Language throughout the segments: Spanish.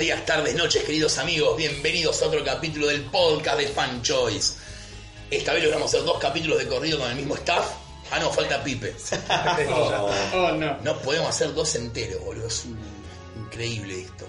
Días, tardes, noches, queridos amigos. Bienvenidos a otro capítulo del podcast de Fan Choice. Esta vez logramos hacer dos capítulos de corrido con el mismo staff. Ah, no, falta Pipe. Oh, no. No podemos hacer dos enteros, boludo. Es un- increíble esto.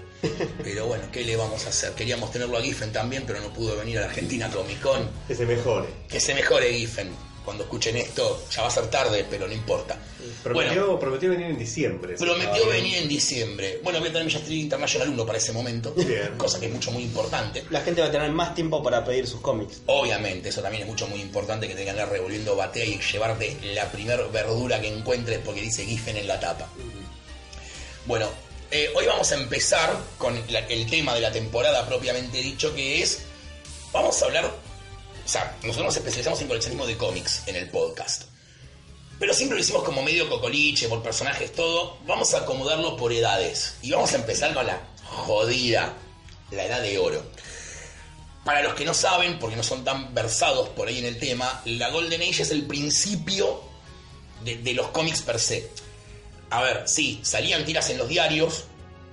Pero bueno, ¿qué le vamos a hacer? Queríamos tenerlo a Giffen también, pero no pudo venir a la Argentina Comic Con. Que se mejore. Que se mejore Giffen. Cuando escuchen esto, ya va a ser tarde, pero no importa. Prometió, Bueno, prometió venir en diciembre. prometió Ah, venir en diciembre. Bueno, voy a tener mi Justice International 1 para ese momento. Bien. Cosa que es mucho, muy importante. La gente va a tener más tiempo para pedir sus cómics. Obviamente, eso también es mucho, muy importante que te que andar revolviendo batea y llevarte la primer verdura que encuentres porque dice Giffen en la tapa. Bueno, eh, hoy vamos a empezar con la- el tema de la temporada propiamente dicho, que es, vamos a hablar, sea, nosotros nos especializamos en coleccionismo de cómics en el podcast. Pero siempre lo hicimos como medio cocoliche, por personajes, todo. Vamos a acomodarlo por edades. Y vamos a empezar con la jodida, la edad de oro. Para los que no saben, porque no son tan versados por ahí en el tema, la Golden Age es el principio de, de los cómics per se. A ver, sí, salían tiras en los diarios,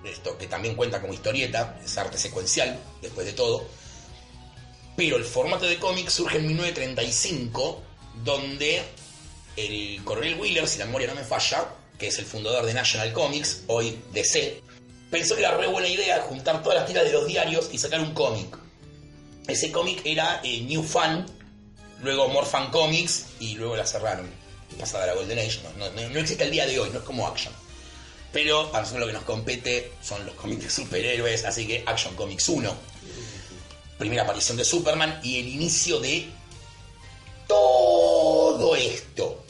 esto que también cuenta como historieta, es arte secuencial, después de todo. Pero el formato de cómic surge en 1935, donde el coronel Wheeler, si la memoria no me falla, que es el fundador de National Comics, hoy DC, pensó que era re buena idea juntar todas las tiras de los diarios y sacar un cómic. Ese cómic era eh, New Fan, luego More Fan Comics y luego la cerraron. Pasada la Golden Age, no, no- existe el día de hoy, no es como Action. Pero a nosotros lo que nos compete son los cómics de superhéroes, así que Action Comics 1. Primera aparición de Superman y el inicio de todo esto.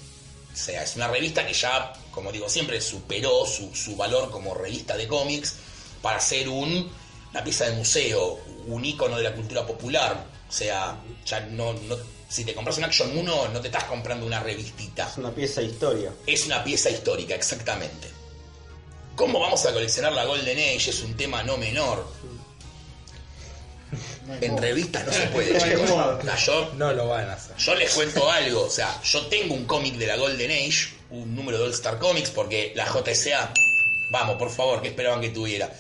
O sea, es una revista que ya, como digo siempre, superó su, su valor como revista de cómics para ser un, una pieza de museo, un ícono de la cultura popular. O sea, ya no, no si te compras un Action 1 no te estás comprando una revistita. Es una pieza de historia. Es una pieza histórica, exactamente. ¿Cómo vamos a coleccionar la Golden Age? Es un tema no menor. En revistas no se puede, chicos. modo. O sea, yo No lo van a hacer. yo les cuento algo, o sea, yo tengo un cómic de la Golden Age, un número de All Star Comics, porque la JSA, vamos, por favor, ¿qué esperaban que tuviera?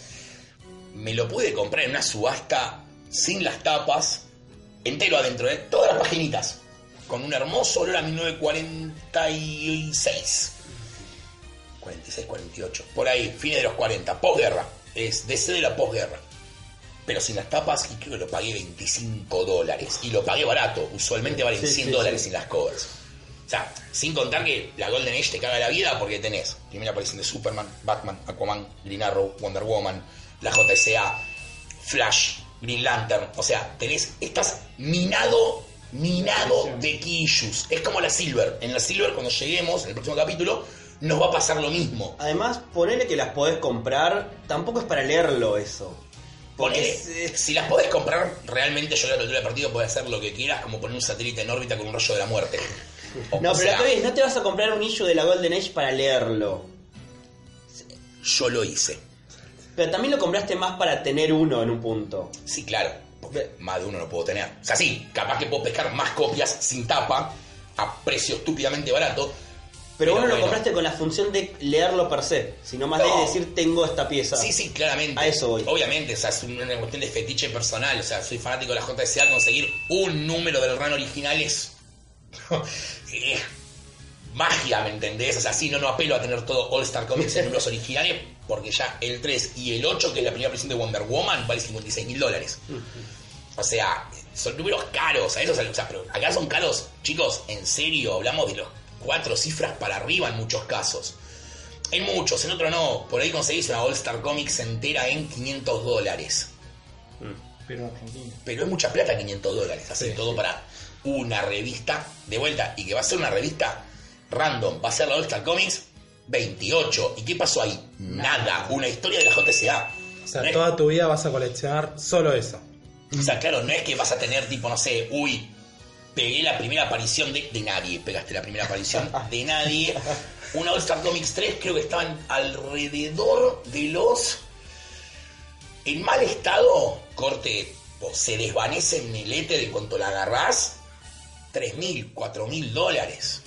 Me lo pude comprar en una subasta sin las tapas, entero adentro, de todas las paginitas, con un hermoso olor a 1946. 46, 48, por ahí, fines de los 40, posguerra, es DC de la posguerra pero sin las tapas y creo que lo pagué 25 dólares. Y lo pagué barato, usualmente valen Sí, 100 sí, dólares sí. sin las covers. O sea, sin contar que la Golden Age te caga la vida porque tenés primera aparición de Superman, Batman, Aquaman, Green Arrow, Wonder Woman, la JSA, Flash, Green Lantern. O sea, tenés, estás minado, minado de issues. Es como la Silver. En la Silver, cuando lleguemos, en el próximo capítulo, nos va a pasar lo mismo. Además, ponele que las podés comprar, tampoco es para leerlo eso. Porque si las podés comprar, realmente yo que la altura del partido puede hacer lo que quieras, como poner un satélite en órbita con un rayo de la muerte. O- No, o pero sea, ves, no te vas a comprar un issue de la Golden Age para leerlo. yo lo hice. Pero también lo compraste más para tener uno en un punto. Sí, claro, porque más de uno no puedo tener. O sea, sí, capaz que puedo pescar más copias sin tapa, a precio estúpidamente barato. Pero, vos no lo compraste con la función de leerlo per se, sino más No. de decir tengo esta pieza. Sí, sí, claramente. A eso voy. Obviamente, o sea, es una cuestión de fetiche personal. O sea, soy fanático de la JSA, conseguir un número del run original es. es magia, ¿me entendés? O sea, sí, no, no apelo a tener todo All Star Comics en números originales, porque ya el 3 y el 8, que es la primera versión de Wonder Woman, vale 56 mil dólares. O sea, son números caros, a eso o sea, pero acá son caros, chicos, en serio, hablamos de los cuatro cifras para arriba en muchos casos. En muchos, en otros no. Por ahí conseguís una All Star Comics entera en 500 dólares. Pero Argentina. Pero es mucha plata 500 dólares. Así Sí, todo sí. para una revista de vuelta. Y que va a ser una revista random, va a ser la All Star Comics 28. ¿Y qué pasó ahí? Nada. Una historia de la JCA. O sea, No es- toda tu vida vas a coleccionar solo eso. O sea, claro, no es que vas a tener tipo, no sé, uy, pegué la primera aparición de, de nadie, pegaste la primera aparición de nadie. Una All Star Comics 3 creo que estaban alrededor de los... En mal estado, corte, se desvanece en el éter en cuanto la agarrás, 3 mil, 4 mil dólares.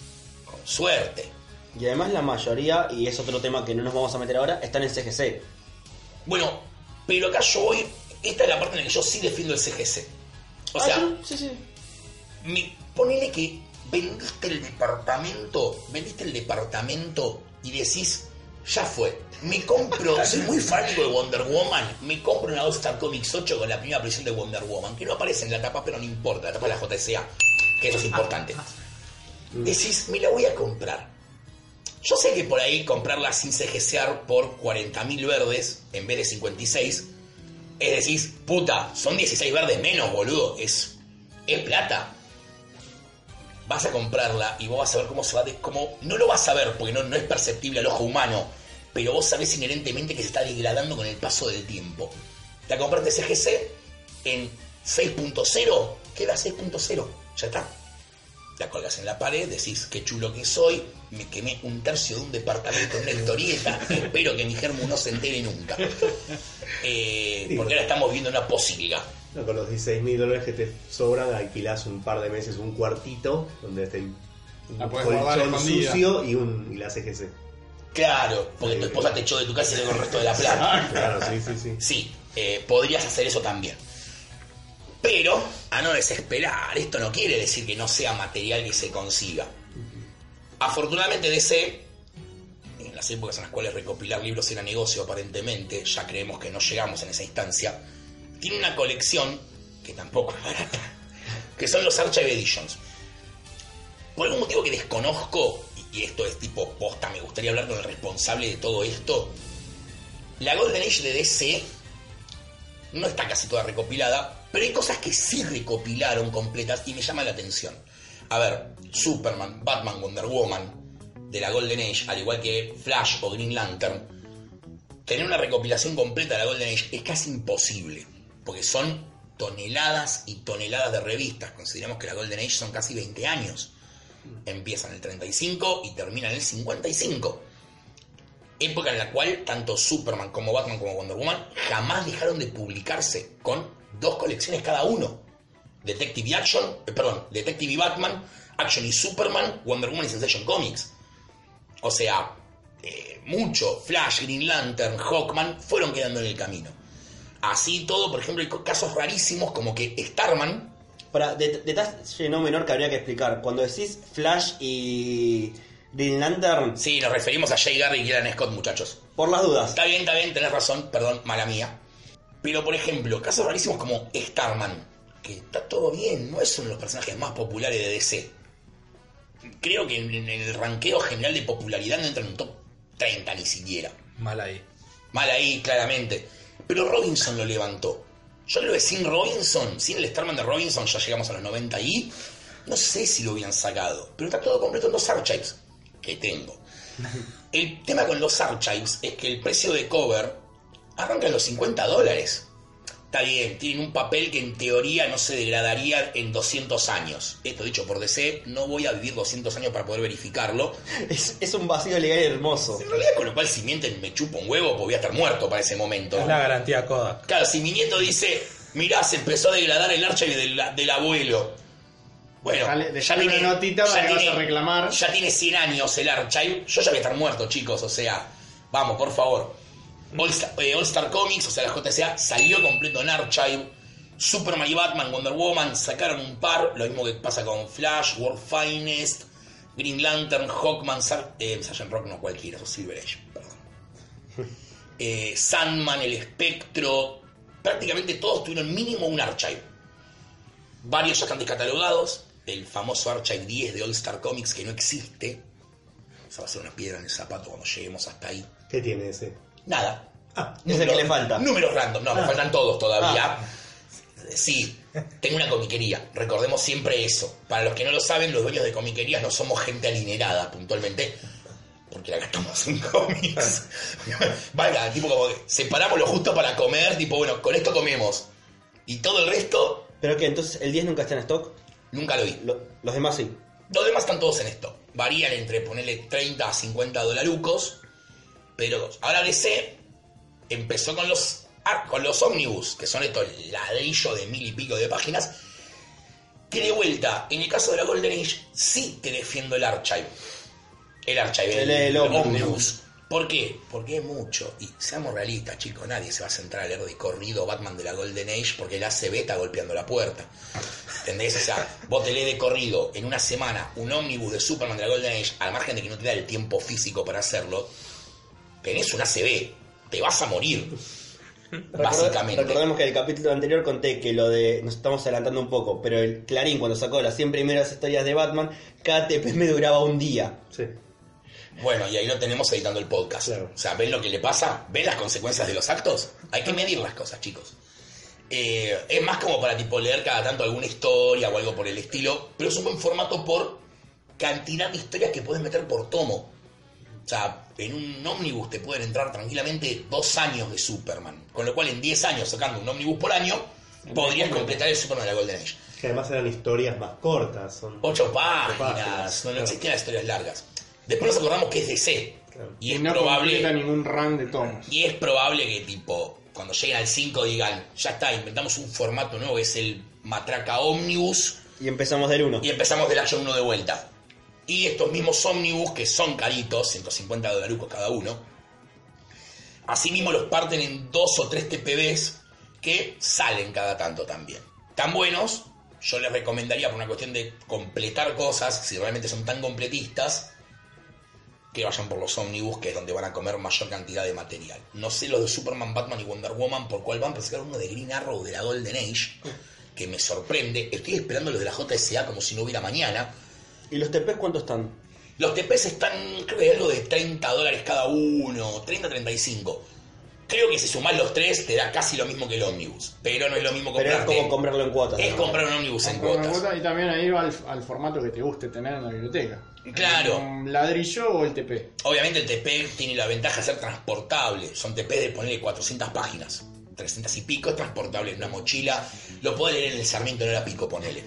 Con suerte. Y además la mayoría, y es otro tema que no nos vamos a meter ahora, están en CGC. Bueno, pero acá yo voy, esta es la parte en la que yo sí defiendo el CGC. O Ah, sea, sí, sí, sí. Me, ponele que vendiste el departamento, vendiste el departamento y decís, ya fue. Me compro, soy muy fanático de Wonder Woman, me compro una All Star Comics 8 con la primera versión de Wonder Woman, que no aparece en la tapa, pero no importa, la tapa de la JSA, que eso es importante. Decís, me la voy a comprar. Yo sé que por ahí comprarla sin CGCear por 40.000 verdes en vez de 56, es decir, puta, son 16 verdes menos, boludo, es, es plata vas a comprarla y vos vas a ver cómo se va de, cómo no lo vas a ver porque no, no es perceptible al ojo humano pero vos sabés inherentemente que se está degradando con el paso del tiempo. La compraste CGC en 6.0 queda 6.0 ya está. La colgas en la pared decís qué chulo que soy me quemé un tercio de un departamento en una historieta espero que mi germo no se entere nunca Eh, porque ahora estamos viendo una posilga No, con los 16 mil dólares que te sobran, alquilás un par de meses un cuartito donde esté un La puedes guardar colchón sucio y, un, y la CGC. claro porque tu esposa te echó de tu casa y te dio el resto de la plata Claro, sí, sí, sí. Sí, eh, podrías hacer eso también. Pero, a no desesperar, esto no quiere decir que no sea material que se consiga. Afortunadamente DC, en las épocas en las cuales recopilar libros era negocio aparentemente, ya creemos que no llegamos en esa instancia, tiene una colección, que tampoco es barata, que son los Archive Editions. Por algún motivo que desconozco, y esto es tipo posta, me gustaría hablar con el responsable de todo esto, la Golden Age de DC no está casi toda recopilada, pero hay cosas que sí recopilaron completas y me llama la atención. A ver, Superman, Batman, Wonder Woman de la Golden Age, al igual que Flash o Green Lantern, tener una recopilación completa de la Golden Age es casi imposible, porque son toneladas y toneladas de revistas. Consideramos que la Golden Age son casi 20 años. Empiezan en el 35 y terminan en el 55 época en la cual tanto Superman como Batman como Wonder Woman jamás dejaron de publicarse con dos colecciones cada uno. Detective y Action, eh, perdón, Detective y Batman, Action y Superman, Wonder Woman y Sensation Comics. O sea, eh, mucho, Flash, Green Lantern, Hawkman fueron quedando en el camino. Así todo, por ejemplo, hay casos rarísimos como que Starman, Para, de- detalle no menor que habría que explicar. Cuando decís Flash y Green Lantern, sí, nos referimos a Jay Garrick y Alan Scott, muchachos. por las dudas. Está bien, está bien, tenés razón, perdón, mala mía. Pero, por ejemplo, casos rarísimos como Starman, que está todo bien, no es uno de los personajes más populares de DC. Creo que en, en el ranqueo general de popularidad no entra en un top 30 ni siquiera. Mal ahí. Mal ahí, claramente. Pero Robinson lo levantó. Yo creo que sin Robinson, sin el Starman de Robinson, ya llegamos a los 90 y no sé si lo hubieran sacado. Pero está todo completo en los archives que tengo. El tema con los archives es que el precio de cover arranca en los 50 dólares. Está bien, tienen un papel que en teoría no se degradaría en 200 años. Esto dicho por DC, no voy a vivir 200 años para poder verificarlo. Es, es un vacío legal hermoso. En realidad, con lo cual, si mienten me chupo un huevo, pues voy a estar muerto para ese momento. Es la garantía Kodak. Claro, si mi nieto dice, mirá, se empezó a degradar el archive del, del abuelo. Bueno, Dejale- dejale una notita para que vas a reclamar. Ya tiene 100 años el archive. Yo ya voy a estar muerto, chicos. O sea, vamos, por favor. All Star, eh, All Star Comics, o sea, la JSA, salió completo en archive. Superman y Batman, Wonder Woman sacaron un par. Lo mismo que pasa con Flash, World Finest, Green Lantern, Hawkman, Sar eh, Rock, no cualquiera, es Silver Age, perdón. Eh, Sandman, El Espectro, prácticamente todos tuvieron mínimo un archive. Varios ya están descatalogados. El famoso Archive 10 de All Star Comics que no existe. Esa va a ser una piedra en el zapato cuando lleguemos hasta ahí. ¿Qué tiene ese? Nada. Ah, Es el que le falta. Números random, no, me faltan todos todavía. Sí, tengo una comiquería. Recordemos siempre eso. Para los que no lo saben, los dueños de comiquerías no somos gente alineada puntualmente. Porque la gastamos en cómics. Vaya, tipo como que separamos lo justo para comer. Tipo, bueno, con esto comemos. Y todo el resto, Pero que entonces el 10 nunca está en stock. nunca lo vi. Lo- los demás sí. Los demás están todos en esto. Varían entre ponerle 30 a 50 dolarucos. Pero ahora DC empezó con los, con los ómnibus, que son estos ladrillos de mil y pico de páginas. Que de vuelta, en el caso de la Golden Age, sí te defiendo el Archive. El Archive, El- el ómnibus. ómnibus. ¿Por qué? Porque es mucho. Y seamos realistas, chicos, nadie se va a centrar a leer de corrido Batman de la Golden Age porque el ACB está golpeando la puerta. ¿Entendés? O sea, vos te lees de corrido en una semana un ómnibus de Superman de la Golden Age, al margen de que no te da el tiempo físico para hacerlo, tenés un ACB, te vas a morir. Básicamente. Recordemos que en el capítulo anterior conté que lo de. Nos estamos adelantando un poco, pero el Clarín, cuando sacó las 100 primeras historias de Batman, cada TP me duraba un día. Sí. Bueno, y ahí lo tenemos editando el podcast. Claro. O sea, ¿ven lo que le pasa? ¿Ven las consecuencias de los actos? Hay que medir las cosas, chicos. Eh, es más como para tipo leer cada tanto alguna historia o algo por el estilo, pero es un buen formato por cantidad de historias que puedes meter por tomo. O sea, en un ómnibus te pueden entrar tranquilamente dos años de Superman. Con lo cual, en 10 años sacando un ómnibus por año, podrías completar el Superman de la Golden Age. Que además eran historias más cortas. Son... Ocho páginas, páginas, no, no claro. existían las historias largas. Después nos acordamos que es DC. Claro. Y Y es no probable. ningún run de tomos. Y es probable que, tipo, cuando lleguen al 5 digan, ya está, inventamos un formato nuevo, que es el Matraca Omnibus, Y empezamos del 1. y empezamos del Action 1 de vuelta. Y estos mismos Omnibus, que son caritos, 150 dolarucos cada uno, asimismo los parten en dos o tres TPBs que salen cada tanto también. Tan buenos, yo les recomendaría por una cuestión de completar cosas, si realmente son tan completistas, que vayan por los ómnibus, que es donde van a comer mayor cantidad de material. No sé los de Superman, Batman y Wonder Woman por cuál van, pero sacar uno de Green Arrow de la Golden Age, que me sorprende. Estoy esperando los de la JSA como si no hubiera mañana. ¿Y los TPs cuántos están? Los TPs están, creo que algo de 30 dólares cada uno, 30, 35. Creo que si sumás los tres te da casi lo mismo que el ómnibus, pero no es lo mismo Pero es comprarte. como comprarlo en cuotas. es ¿no? comprar un ómnibus en una cuotas. cuota Y también ahí va al, al formato que te guste tener en la biblioteca. Claro. Un ladrillo o el TP. Obviamente el TP tiene la ventaja de ser transportable. Son TP de ponerle 400 páginas. 300 y pico es transportable en una mochila. Lo puedes leer en el Sarmiento, no era pico, ponele.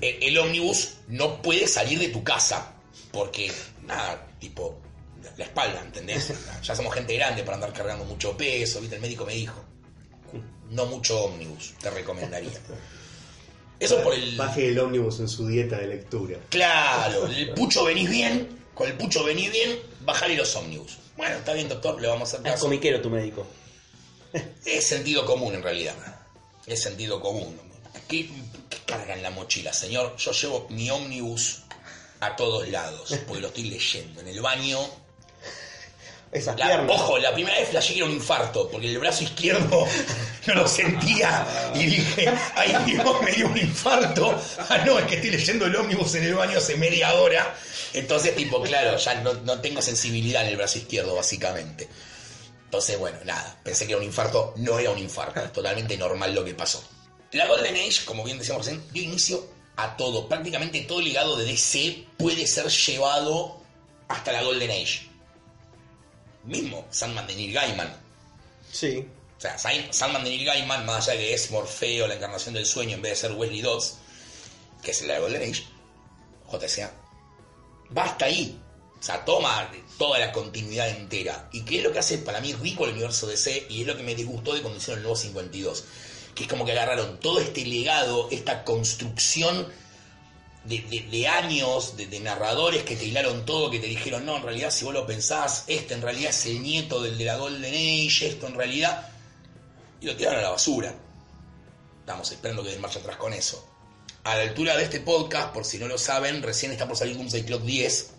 El, el ómnibus no puede salir de tu casa. Porque, nada, tipo, la espalda, ¿entendés? Ya somos gente grande para andar cargando mucho peso. ¿viste? El médico me dijo. No mucho ómnibus, te recomendaría. Eso por el... Baje el ómnibus en su dieta de lectura. Claro, el pucho venís bien, con el pucho venís bien, bajale los ómnibus. Bueno, está bien, doctor, le vamos a hacer Es comiquero tu médico. Es sentido común en realidad. Es sentido común. ¿Qué, qué carga en la mochila, señor? Yo llevo mi ómnibus a todos lados, porque lo estoy leyendo. En el baño. Esas La- piernas. ojo, la primera vez flashé era un infarto, porque el brazo izquierdo no lo sentía. Y dije, ay Dios, me dio un infarto. Ah, no, es que estoy leyendo el ómnibus en el baño hace media hora. Entonces, tipo, claro, ya no, no tengo sensibilidad en el brazo izquierdo, básicamente. Entonces, bueno, nada, pensé que era un infarto, no era un infarto, es totalmente normal lo que pasó. La Golden Age, como bien decíamos recién, dio inicio a todo. Prácticamente todo el legado de DC puede ser llevado hasta la Golden Age. Mismo Sandman de Neil Gaiman. Sí. O sea, Sa- Sandman de Neil Gaiman, más allá de que es Morfeo, la encarnación del sueño, en vez de ser Wesley Dodds, que es la Golden Age, JSA, va hasta ahí. O sea, toma toda la continuidad entera. ¿Y qué es lo que hace para mí rico el universo DC? Y es lo que me disgustó de cuando hicieron el nuevo 52. Que es como que agarraron todo este legado, esta construcción de, años, de, narradores que te hilaron todo, que te dijeron, no, en realidad si vos lo pensás, este en realidad es el nieto del de la Golden Age, esto en realidad... Y lo tiraron a la basura. Estamos esperando que den marcha atrás con eso. A la altura de este podcast, por si no lo saben, recién está por salir Doomsday Clock 10.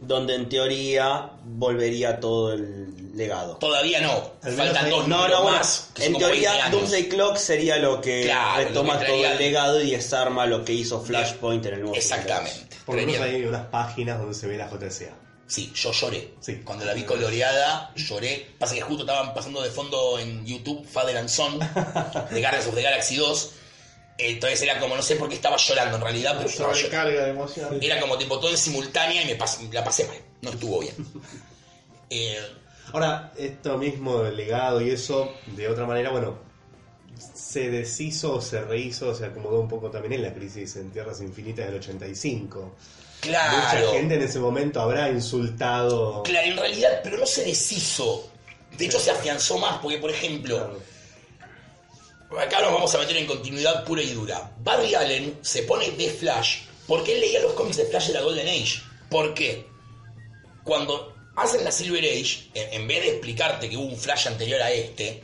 Donde en teoría volvería todo el legado. Todavía no. Faltan dos No, más. En como 20 teoría. Doomsday Clock sería lo que Claro, retoma lo que todo el legado y desarma lo que hizo Flashpoint en el nuevo Exactamente. Por lo menos hay unas páginas donde se ve la JSA. Sí, yo lloré. Sí. Cuando la vi coloreada, lloré. Pasa que justo estaban pasando de fondo en YouTube Father and Son de Guardians of the Galaxy 2. Entonces era como, no sé por qué estaba llorando en realidad, pero yo estaba. Sobrecarga de emoción. Era como tipo todo en simultánea y me pas- la pasé mal. No estuvo bien. Eh, Ahora, esto mismo del legado y eso, de otra manera, bueno, se deshizo o se rehizo, se acomodó un poco también en la crisis en Tierras Infinitas del 85. claro. Mucha gente en ese momento habrá insultado. Claro, en realidad, pero no se deshizo. De hecho, se afianzó más, porque, por ejemplo, acá nos vamos a meter en continuidad pura y dura. Barry Allen se pone de Flash porque él leía los cómics de Flash de la Golden Age. ¿Por qué? Cuando hacen la Silver Age, en, vez de explicarte que hubo un Flash anterior a este,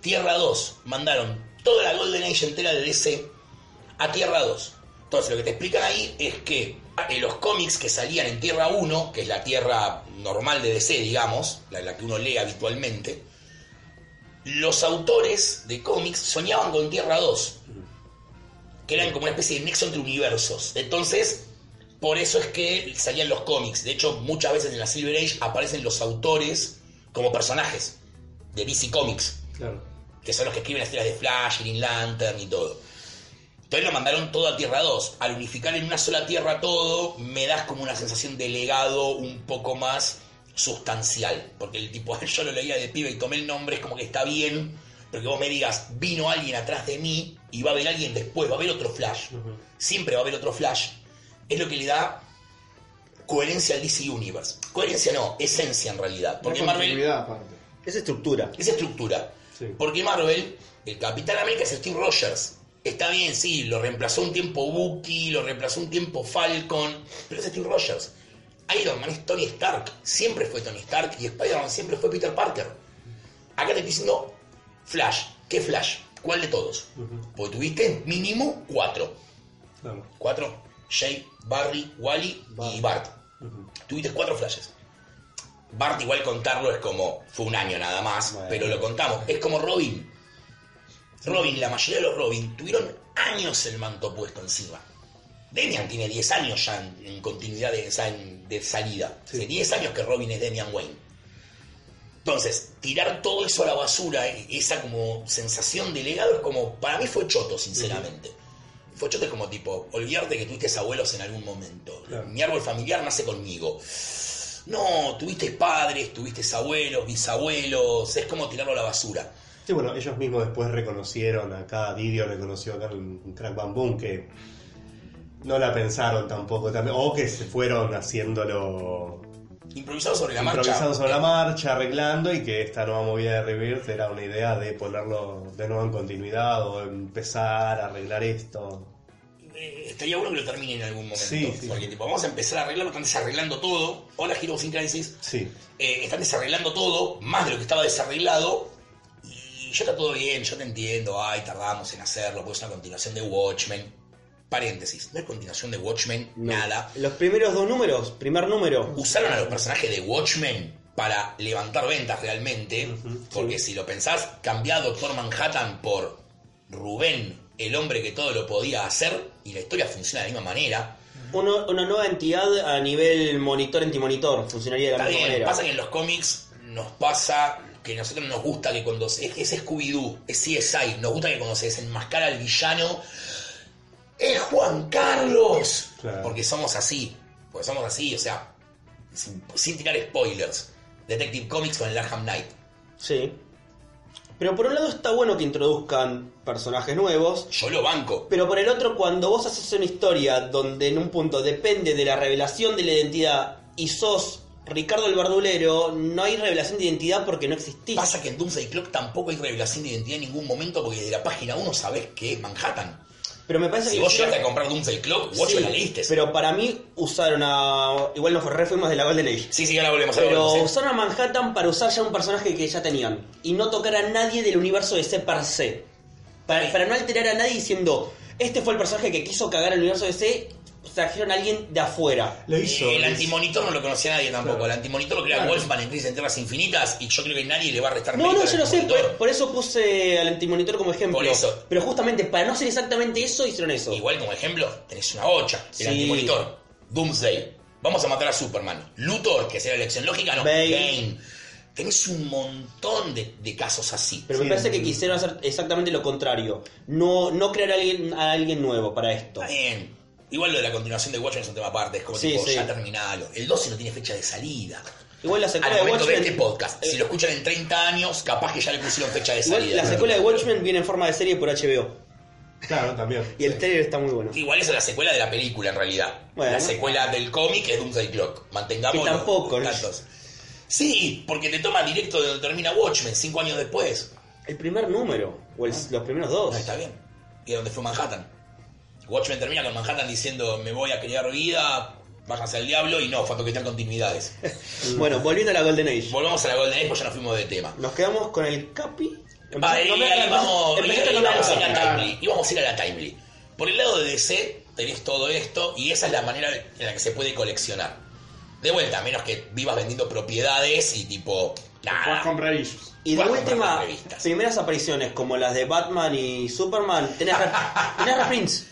Tierra 2 mandaron toda la Golden Age entera de DC a Tierra 2. Entonces lo que te explican ahí es que en los cómics que salían en Tierra 1, que es la Tierra normal de DC, digamos, la, la que uno lee habitualmente, los autores de cómics soñaban con Tierra 2, que eran como una especie de nexo entre universos. Entonces, por eso es que salían los cómics. De hecho, muchas veces en la Silver Age aparecen los autores como personajes de DC Comics Claro. que son los que escriben las historias de Flash, Green Lantern y todo. Entonces lo mandaron todo a Tierra 2. Al unificar en una sola Tierra todo, me das como una sensación de legado un poco más sustancial. Porque el tipo, yo lo leía de pibe y tomé el nombre, es como que está bien, pero que vos me digas, vino alguien atrás de mí y va a haber alguien después, va a haber otro Flash. Siempre va a haber otro Flash. Es lo que le da coherencia al DC Universe. Coherencia no, esencia en realidad. Porque Una Marvel aparte. Es estructura. esa estructura. Sí. Porque Marvel, el Capitán América es Steve Rogers. Está bien, sí, lo reemplazó un tiempo Bucky, lo reemplazó un tiempo Falcon, pero es Steve Rogers. Iron Man es Tony Stark, siempre fue Tony Stark y Spider-Man siempre fue Peter Parker. Acá te estoy diciendo Flash. ¿Qué Flash? ¿Cuál de todos? Porque tuviste mínimo cuatro. Claro. Cuatro. Jay, Barry, Wally y Bart. Tuviste cuatro flashes. Bart igual contarlo es como, fue un año nada más, Bueno. pero lo contamos. Es como Robin. Robin, la mayoría de los Robin tuvieron años el manto puesto encima. Demian tiene 10 años ya en, en continuidad de, en- de salida. Sí. Hace 10 años que Robin es Demian Wayne. Entonces, tirar todo eso a la basura, e- esa como sensación de legado es como, para mí fue choto, sinceramente. Fue choto es como tipo, olvidarte que tuviste abuelos en algún momento. Claro. Mi árbol familiar nace conmigo. No, tuviste padres, tuviste abuelos, bisabuelos, es como tirarlo a la basura. Sí, bueno, ellos mismos después reconocieron, acá Didio reconoció acá en Crack Bam Boom que no la pensaron tampoco, también, o que se fueron haciéndolo Improvisado sobre la marcha. improvisando sobre la marcha, arreglando y que esta nueva movida de Rebirth era una idea de ponerlo de nuevo en continuidad o empezar a arreglar esto. Eh, estaría bueno que lo termine en algún momento. Sí, sí. Porque tipo, vamos a empezar a arreglarlo, están desarreglando todo. Hola Heroes in Crisis. Sí, Eh, están desarreglando todo, más de lo que estaba desarreglado. Y ya está todo bien, yo te entiendo. Ay, tardamos en hacerlo, porque es una continuación de Watchmen. Paréntesis, no es continuación de Watchmen, No. nada. Los primeros dos números, primer número. Usaron a los personajes de Watchmen para levantar ventas realmente. porque si lo pensás, cambiar a Doctor Manhattan por Rubén, el hombre que todo lo podía hacer, y la historia funciona de la misma manera. Uno- una nueva entidad a nivel monitor antimonitor. Funcionaría de la Está misma bien, manera. pasa que en los cómics nos pasa que a nosotros nos gusta que cuando se, es, es Scooby-Doo, es CSI, nos gusta que cuando se desenmascara al villano es Juan Carlos. Claro. Porque somos así, porque somos así, o sea, sin, sin tirar spoilers. Detective Comics con el Arkham Knight. Sí. Pero por un lado está bueno que introduzcan personajes nuevos. Yo lo banco. Pero por el otro, cuando vos haces una historia donde en un punto depende de la revelación de la identidad y sos Ricardo el Verdulero, no hay revelación de identidad porque no existís. Pasa que en Doomsday Clock tampoco hay revelación de identidad en ningún momento porque desde la página 1 sabés que es Manhattan. Pero me parece Si que vos llegaste a comprar Doomsday Clock, vos Sí, la leíste. Pero para mí usaron a. Igual no fue re fuimos de la Golden Age. Sí, sí, ahora volvemos a Pero volvemos, usaron a Manhattan para usar ya un personaje que ya tenían. Y no tocar a nadie del universo de C per se. Para, para no alterar a nadie diciendo, este fue el personaje que quiso cagar el universo de C, trajeron a alguien de afuera. lo hizo. el es- antimonitor no lo conocía nadie tampoco. Claro. El antimonitor lo crea Claro. Wolfman en Crisis en Tierras Infinitas y yo creo que nadie le va a restar No, no, yo lo sé, por, eso puse al antimonitor como ejemplo. Por eso. Pero justamente para no hacer exactamente eso, hicieron eso. Igual como ejemplo, tenés una bocha. El Sí. antimonitor, Doomsday, Vamos a matar a Superman. Luthor, que sería la elección lógica, no. Bane. Bane. Tenés un montón de, de casos así. Pero me Sí, parece que quisieron hacer exactamente lo contrario. No, no crear a alguien, a alguien nuevo para esto. Está bien. Igual lo de la continuación de Watchmen es un tema aparte. Es como Sí, tipo, sí. ya terminalo. El 12 no tiene fecha de salida. Igual la Al secuela de momento de Watchmen. este podcast, si lo escuchan en 30 años, capaz que ya le pusieron fecha de igual salida. la secuela de Watchmen viene en forma de serie por HBO. Claro, también. Y el Sí. trailer está muy bueno. Igual esa es la secuela de la película en realidad. Bueno. La secuela del cómic es Doomsday Clock. Mantengamos Que tampoco, los ¿no? datos. Sí, porque te toma directo de donde termina Watchmen, cinco años después. El primer número, o el- los primeros dos. Ah, está bien. Y es donde fue Manhattan. Watchmen termina con Manhattan diciendo me voy a crear vida, váyanse al diablo y no, fue a toquetear continuidades. Bueno, volviendo a la Golden Age. Volvamos a la Golden Age, pues ya nos fuimos de tema. Nos quedamos con el Capi. Va, ahí, No me- ahí vamos, empezaste ahí con la vamos a ir Capi. a Timely. Y vamos a ir a la Timely. Por el lado de DC tenés todo esto y esa es la manera en la que se puede coleccionar. De vuelta, a menos que vivas vendiendo propiedades y tipo... Nada. comprar issues. Y de última, primeras apariciones como las de Batman y Superman, tenés, tenés reprints.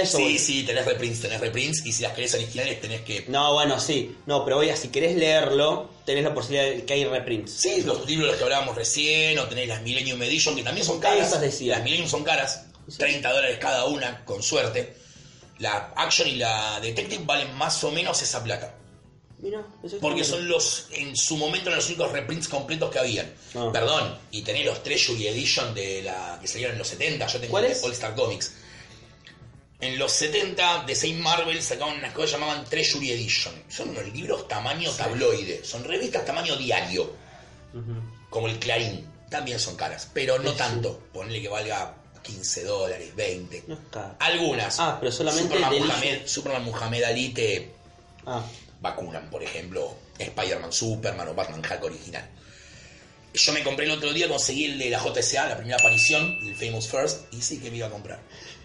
Eso Sí, voy. sí, tenés reprints, tenés reprints y si las querés originales tenés que... No, bueno, sí. No, pero oiga, si querés leerlo, tenés la posibilidad de que hay reprints. Sí, los libros de los que hablábamos recién, o tenés las Millennium Edition, que también son caras. Esas decía. Las Millennium son caras, 30 dólares cada una, con suerte. La Action y la Detective valen más o menos esa plata. Mira, eso Porque son los, en su momento, los únicos reprints completos que habían. Ah. Perdón, y tenés los Treasury Edition de la que salieron en los 70, yo tengo ¿Cuáles? el de All Star Comics. En los 70, de Saint Marvel sacaban unas cosas que llamaban Treasury Edition. Son unos libros tamaño tabloide, son revistas tamaño diario, como el Clarín. También son caras, pero no tanto. Ponle que valga 15 dólares, 20. No es caro. Algunas. Ah, pero solamente Superman Muhammad, Superman Muhammad Ali te Ah, vacunan, por ejemplo, Spider-Man Superman o Batman Hulk original. Yo me compré el otro día, conseguí el de la JSA, la primera aparición, el Famous First, y sí que me iba a comprar.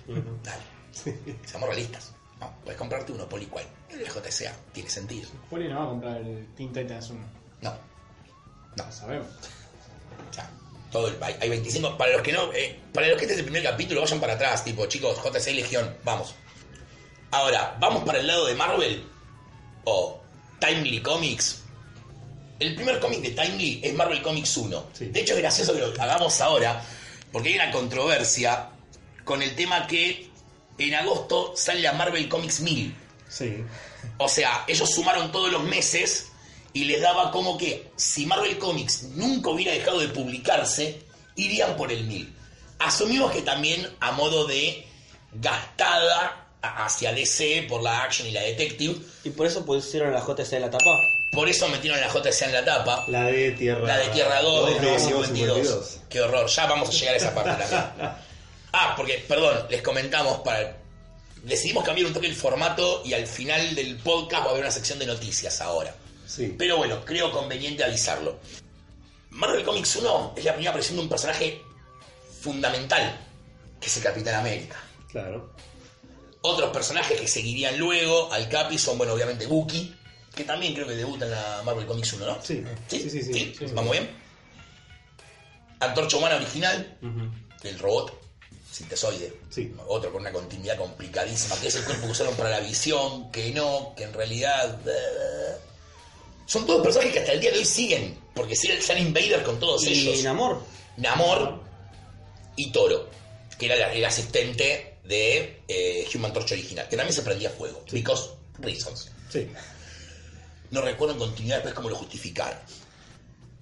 Dale. Seamos realistas. No, puedes comprarte uno Poliquine. El JSA, tiene sentido. Poli no va a comprar el Teen Titans 1. No. No. Lo sabemos. Sea, todo el, hay, hay 25. Para los que no, eh, para los que este es el primer capítulo, vayan para atrás, tipo, chicos, JSA y Legión, vamos. Ahora, vamos para el lado de Marvel o Timely Comics. El primer cómic de Timely es Marvel Comics 1. Sí. De hecho, es gracioso que lo hagamos ahora, porque hay una controversia con el tema que en agosto sale la Marvel Comics 1000. Sí. O sea, ellos sumaron todos los meses y les daba como que si Marvel Comics nunca hubiera dejado de publicarse, irían por el 1000. Asumimos que también a modo de gastada hacia DC por la Action y la Detective, y por eso pusieron la JC en la tapa. por eso metieron la JSA en la tapa. La de Tierra. La de Tierra 2 de de 1952. Qué horror, ya vamos a llegar a esa parte también. Ah, porque, perdón, les comentamos para. Decidimos cambiar un toque el formato y al final del podcast va a haber una sección de noticias ahora. Sí. Pero bueno, creo conveniente avisarlo. Marvel Comics 1 es la primera aparición de un personaje fundamental, que es el Capitán América. Claro. Otros personajes que seguirían luego al Capi son, bueno, obviamente Bucky, que también creo que debuta en la Marvel Comics 1, ¿no? Sí. ¿Sí? Sí, sí, sí. Sí. ¿Vamos bien? Antorcha Humana original, el robot sintesoide. Sí. Otro con una continuidad complicadísima, que es el cuerpo que usaron para la visión, que no, que en realidad... eh, son todos personajes que hasta el día de hoy siguen, porque sigue el Sun Invader con todos Y ellos. Namor. Namor y Toro, que era el asistente de eh, Human Torch original, que también se prendía fuego. Because reasons. Sí. No recuerdo en continuidad después cómo lo justificaron.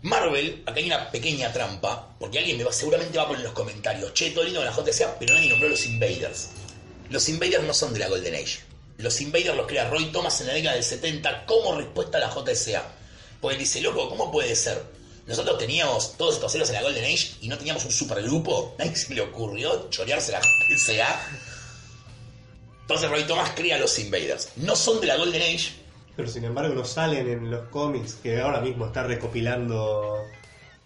Marvel, acá hay una pequeña trampa, porque alguien me va, seguramente va a poner en los comentarios, che, todo lindo con la JSA, pero nadie nombró los Invaders. Los Invaders no son de la Golden Age. Los Invaders los crea Roy Thomas en la década del 70 como respuesta a la JSA. Porque dice, loco, ¿cómo puede ser? Nosotros teníamos todos estos héroes en la Golden Age y no teníamos un supergrupo. Nadie se le ocurrió chorearse la JSA. Entonces Roy Thomas crea los Invaders. No son de la Golden Age, Pero sin embargo no salen en los cómics que ahora mismo está recopilando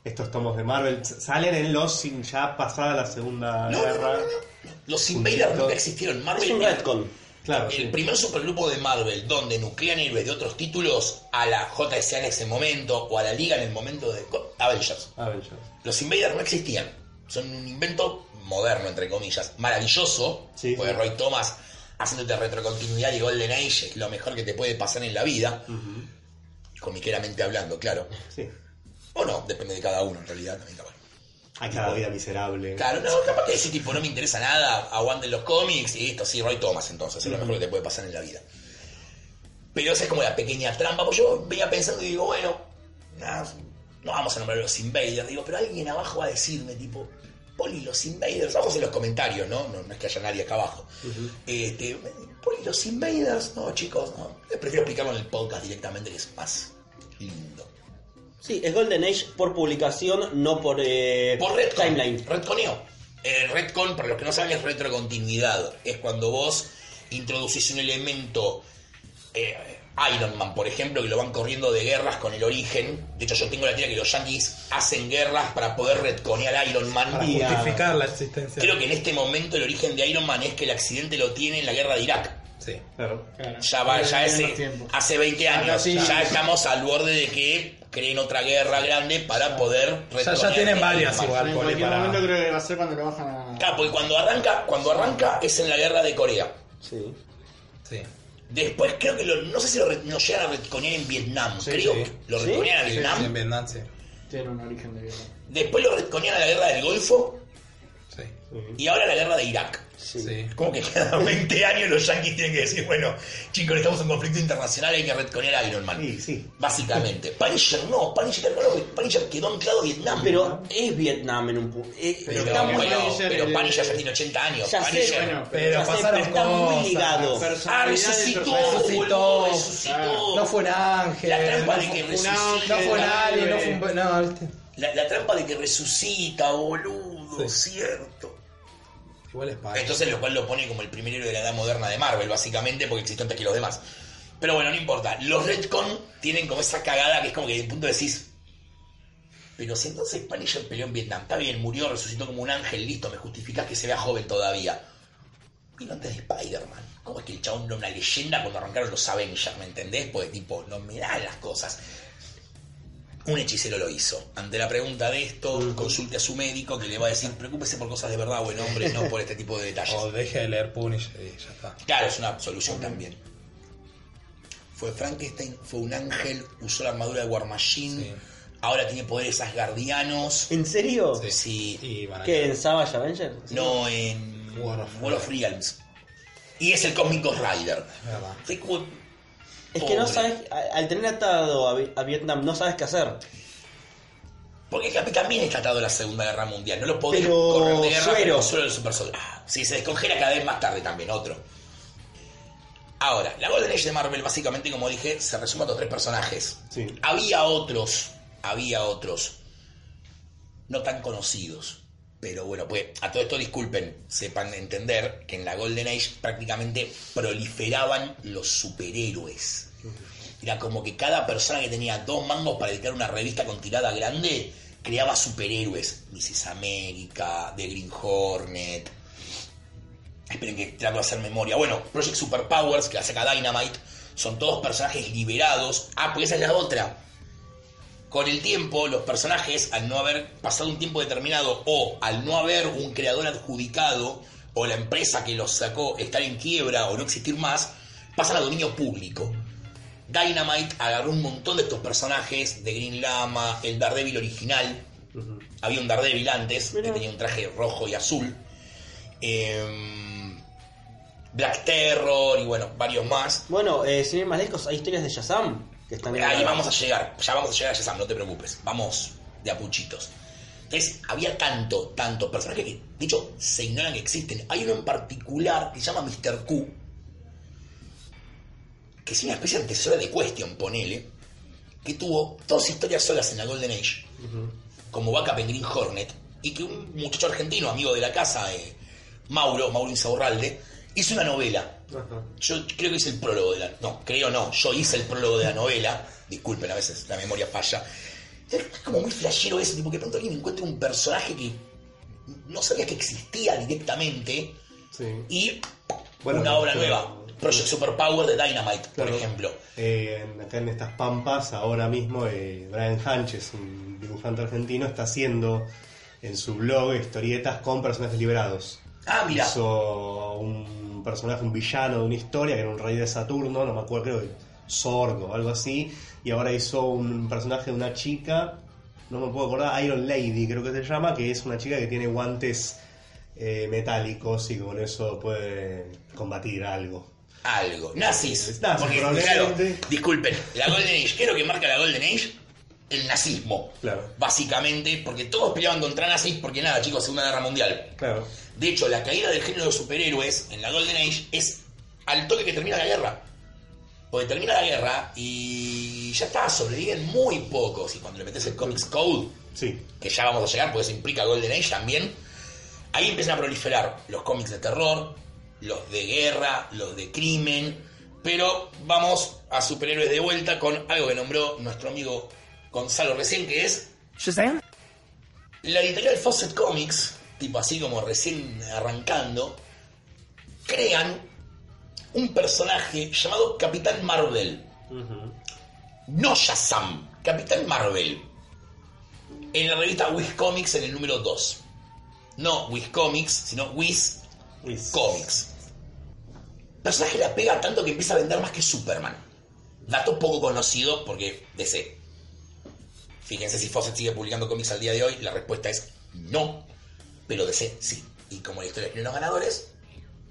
estos tomos de Marvel. Salen en los sin ya pasada la Segunda No, Guerra. no, no, no. Los Invaders nunca existieron. Marvel Es un retcon. Claro, El sí. primer supergrupo de Marvel donde nuclean héroes de otros títulos a la JSA en ese momento o a la Liga en el momento de Avengers. Avengers. Los Invaders no existían. Son un invento moderno, entre comillas. Maravilloso. Sí, porque sí. Roy Thomas haciéndote retrocontinuidad y Golden Age es lo mejor que te puede pasar en la vida. Comiqueramente hablando, claro. Sí. O no, depende de cada uno en realidad también, capaz. Hay cada vida miserable. Claro, no, capaz que decir tipo no me interesa nada, aguanten los cómics y esto sí, Roy Thomas entonces, es lo mejor que te puede pasar en la vida. Pero esa es como la pequeña trampa, porque yo venía pensando y digo, bueno, nada, no vamos a nombrar a los Invaders, digo, pero alguien abajo va a decirme tipo, Poli, los Invaders, abajo en los comentarios, ¿no? No, no es que haya nadie acá abajo. este, Poli, los Invaders, no chicos, no, prefiero explicarlo en el podcast directamente que es más lindo. Sí, es Golden Age por publicación, no por, eh, Por Redcon. timeline. Redconeo. El Redcon, para los que no saben, es retrocontinuidad. Es cuando vos introducís un elemento. eh, Iron Man, por ejemplo, que lo van corriendo de guerras con el origen. De hecho, yo tengo la teoría que los yankees hacen guerras para poder retconear a Iron Man. Para Y a- justificar la existencia. Creo que en este momento el origen de Iron Man es que el accidente lo tiene en la guerra de Irak. Sí. Claro. Claro. Ya va, ya tiempo. hace 20 años. Así. Ya estamos al borde de que creen otra guerra grande para poder Ya, ya tienen a varias Iron Man. igual. En cualquier para- momento creo que va a ser cuando lo bajan a. Claro, porque cuando arranca, cuando arranca es en la guerra de Corea. Sí. Sí. Después creo que lo- no sé si lo, re- lo llegan a retconear en Vietnam. Sí, creo sí. que lo retconean en Sí, Vietnam. Sí, en Vietnam, sí. Tiene un origen de guerra. Después lo retconean a la guerra del Golfo. Sí. Y ahora la guerra de Irak. Sí. Como que cada 20 años los yankees tienen que decir, bueno, chicos, estamos en un conflicto internacional, hay que retconear a Iron Man. Sí, sí. Básicamente. Punisher no, Punisher no, Punisher quedó anclado a Vietnam. Pero es Vietnam en un punto. Pero, bueno, Punisher, pero el- Punisher ya tiene 80 años. Ya sé, Punisher bueno, Pero ya sé, pasaron pero está muy ligado. Ah, resucitó. Resucitó. resucitó. No fue un ángel. La trampa no de fue- que ángel. No fue un alien, no fue un. No, viste. La, la trampa de que resucita, boludo, Sí. cierto. Igual es para. Entonces lo cual lo pone como el primer héroe de la edad moderna de Marvel, básicamente, porque existió antes que los demás. Pero bueno, no importa. Los Redcon tienen como esa cagada que es como que de punto decís. Pero si entonces Punisher peleó en Vietnam, está bien, murió, resucitó como un ángel, listo, me justificás que se vea joven todavía. Vino antes de Spider-Man. ¿Cómo es que el chabón era una leyenda cuando arrancaron los Avengers, ¿me entendés? Porque tipo, no me dan las cosas. Un hechicero lo hizo. Ante la pregunta de esto, consulte a su médico que le va a decir, preocúpese por cosas de verdad, buen hombre, no por este tipo de detalles. O deje de leer Punisher y ya está. Claro, es una solución también. Fue Frankenstein, fue un ángel, usó la armadura de War Machine, Sí. ahora tiene poderes asgardianos. ¿En serio? Sí. Sí. ¿Qué? ¿En Savage Avengers? No en War of- War of Realms. Y es el Cosmic Ghost Rider. Es verdad. Es que no sabes, al tener atado a, Vi- a Vietnam, no sabes qué hacer. Porque el también está atado a la Segunda Guerra Mundial. No lo podés Pero correr de guerra suero. suero del super soldado. Ah, sí, se descongela cada vez más tarde también, otro. Ahora, la Golden Age de Marvel, básicamente, como dije, se resume a estos tres personajes. Sí. Había otros, había otros, no tan conocidos. Pero bueno, pues a todo esto disculpen, sepan entender que en la Golden Age prácticamente proliferaban los superhéroes. Era como que cada persona que tenía dos mangos para editar una revista con tirada grande creaba superhéroes. Mrs. América, The Green Hornet. Esperen que trato de hacer memoria. Bueno, Project Superpowers, que la saca Dynamite, son todos personajes liberados. Ah, pues esa es la otra. Con el tiempo, los personajes, al no haber pasado un tiempo determinado o al no haber un creador adjudicado o la empresa que los sacó estar en quiebra o no existir más, pasan a dominio público. Dynamite agarró un montón de estos personajes, de Green Lama, el Daredevil original. Había un Daredevil antes, que tenía un traje rojo y azul. Em, Black Terror y bueno, varios más. Bueno, eh, sin ir más lejos, hay historias de Shazam que están Ahí la- vamos a llegar, ya vamos a llegar a Shazam, no te preocupes. Vamos de a puchitos. Entonces, había tanto, tanto personajes que, de hecho, se ignoran que existen. Hay uno en particular que se llama Mr. Q, que es una especie de antecesora de Question, ponele, que tuvo dos historias solas en la Golden Age, como backup en Green Hornet, y que un muchacho argentino, amigo de la casa, eh, Mauro, Mauro Insaurralde, hizo una novela. Yo creo que hice el prólogo de la... No, creo no, yo hice el prólogo de la novela. Disculpen, a veces la memoria falla. Es como muy flashero eso, tipo que de pronto alguien encuentra un personaje que no sabía que existía directamente Sí. y Bueno, una obra nueva. Project Superpower de Dynamite, por ejemplo. Eh, acá en estas pampas, ahora mismo, eh, Brian Hanches, un dibujante argentino, está haciendo en su blog historietas con personajes liberados. Ah, mira. Hizo un personaje, un villano de una historia, que era un rey de Saturno, no me acuerdo, creo que sordo o algo así, y ahora hizo un personaje de una chica, no me puedo acordar, Iron Lady creo que se llama, que es una chica que tiene guantes eh, metálicos y con eso puede combatir algo. Algo. Nazis. Nazis, Porque, claro, disculpen, la Golden Age, ¿qué es lo que marca la Golden Age? El nazismo. Claro. Básicamente, porque todos peleaban contra nazis, porque nada, chicos, Segunda Guerra Mundial. Claro. De hecho, la caída del género de superhéroes en la Golden Age es al toque que termina la guerra. Porque termina la guerra y ya está, sobreviven muy pocos. Y cuando le metes el Comics Code, Sí. que ya vamos a llegar, porque eso implica Golden Age también, ahí empiezan a proliferar los cómics de terror, los de guerra, los de crimen, pero vamos a superhéroes de vuelta con algo que nombró nuestro amigo Gonzalo recién, que es Shazam? la editorial Fawcett Comics, tipo así como recién arrancando, crean un personaje llamado Capitán Marvel. No Shazam, Capitán Marvel. En la revista Wiz Comics en el número 2. No Wiz Comics, sino Wiz Wiz. Comics. Personaje la pega tanto que empieza a vender más que Superman. Dato poco conocido porque DC. Fíjense si Fawcett sigue publicando cómics al día de hoy, la respuesta es no, pero DC sí. Y como la historia tiene los ganadores,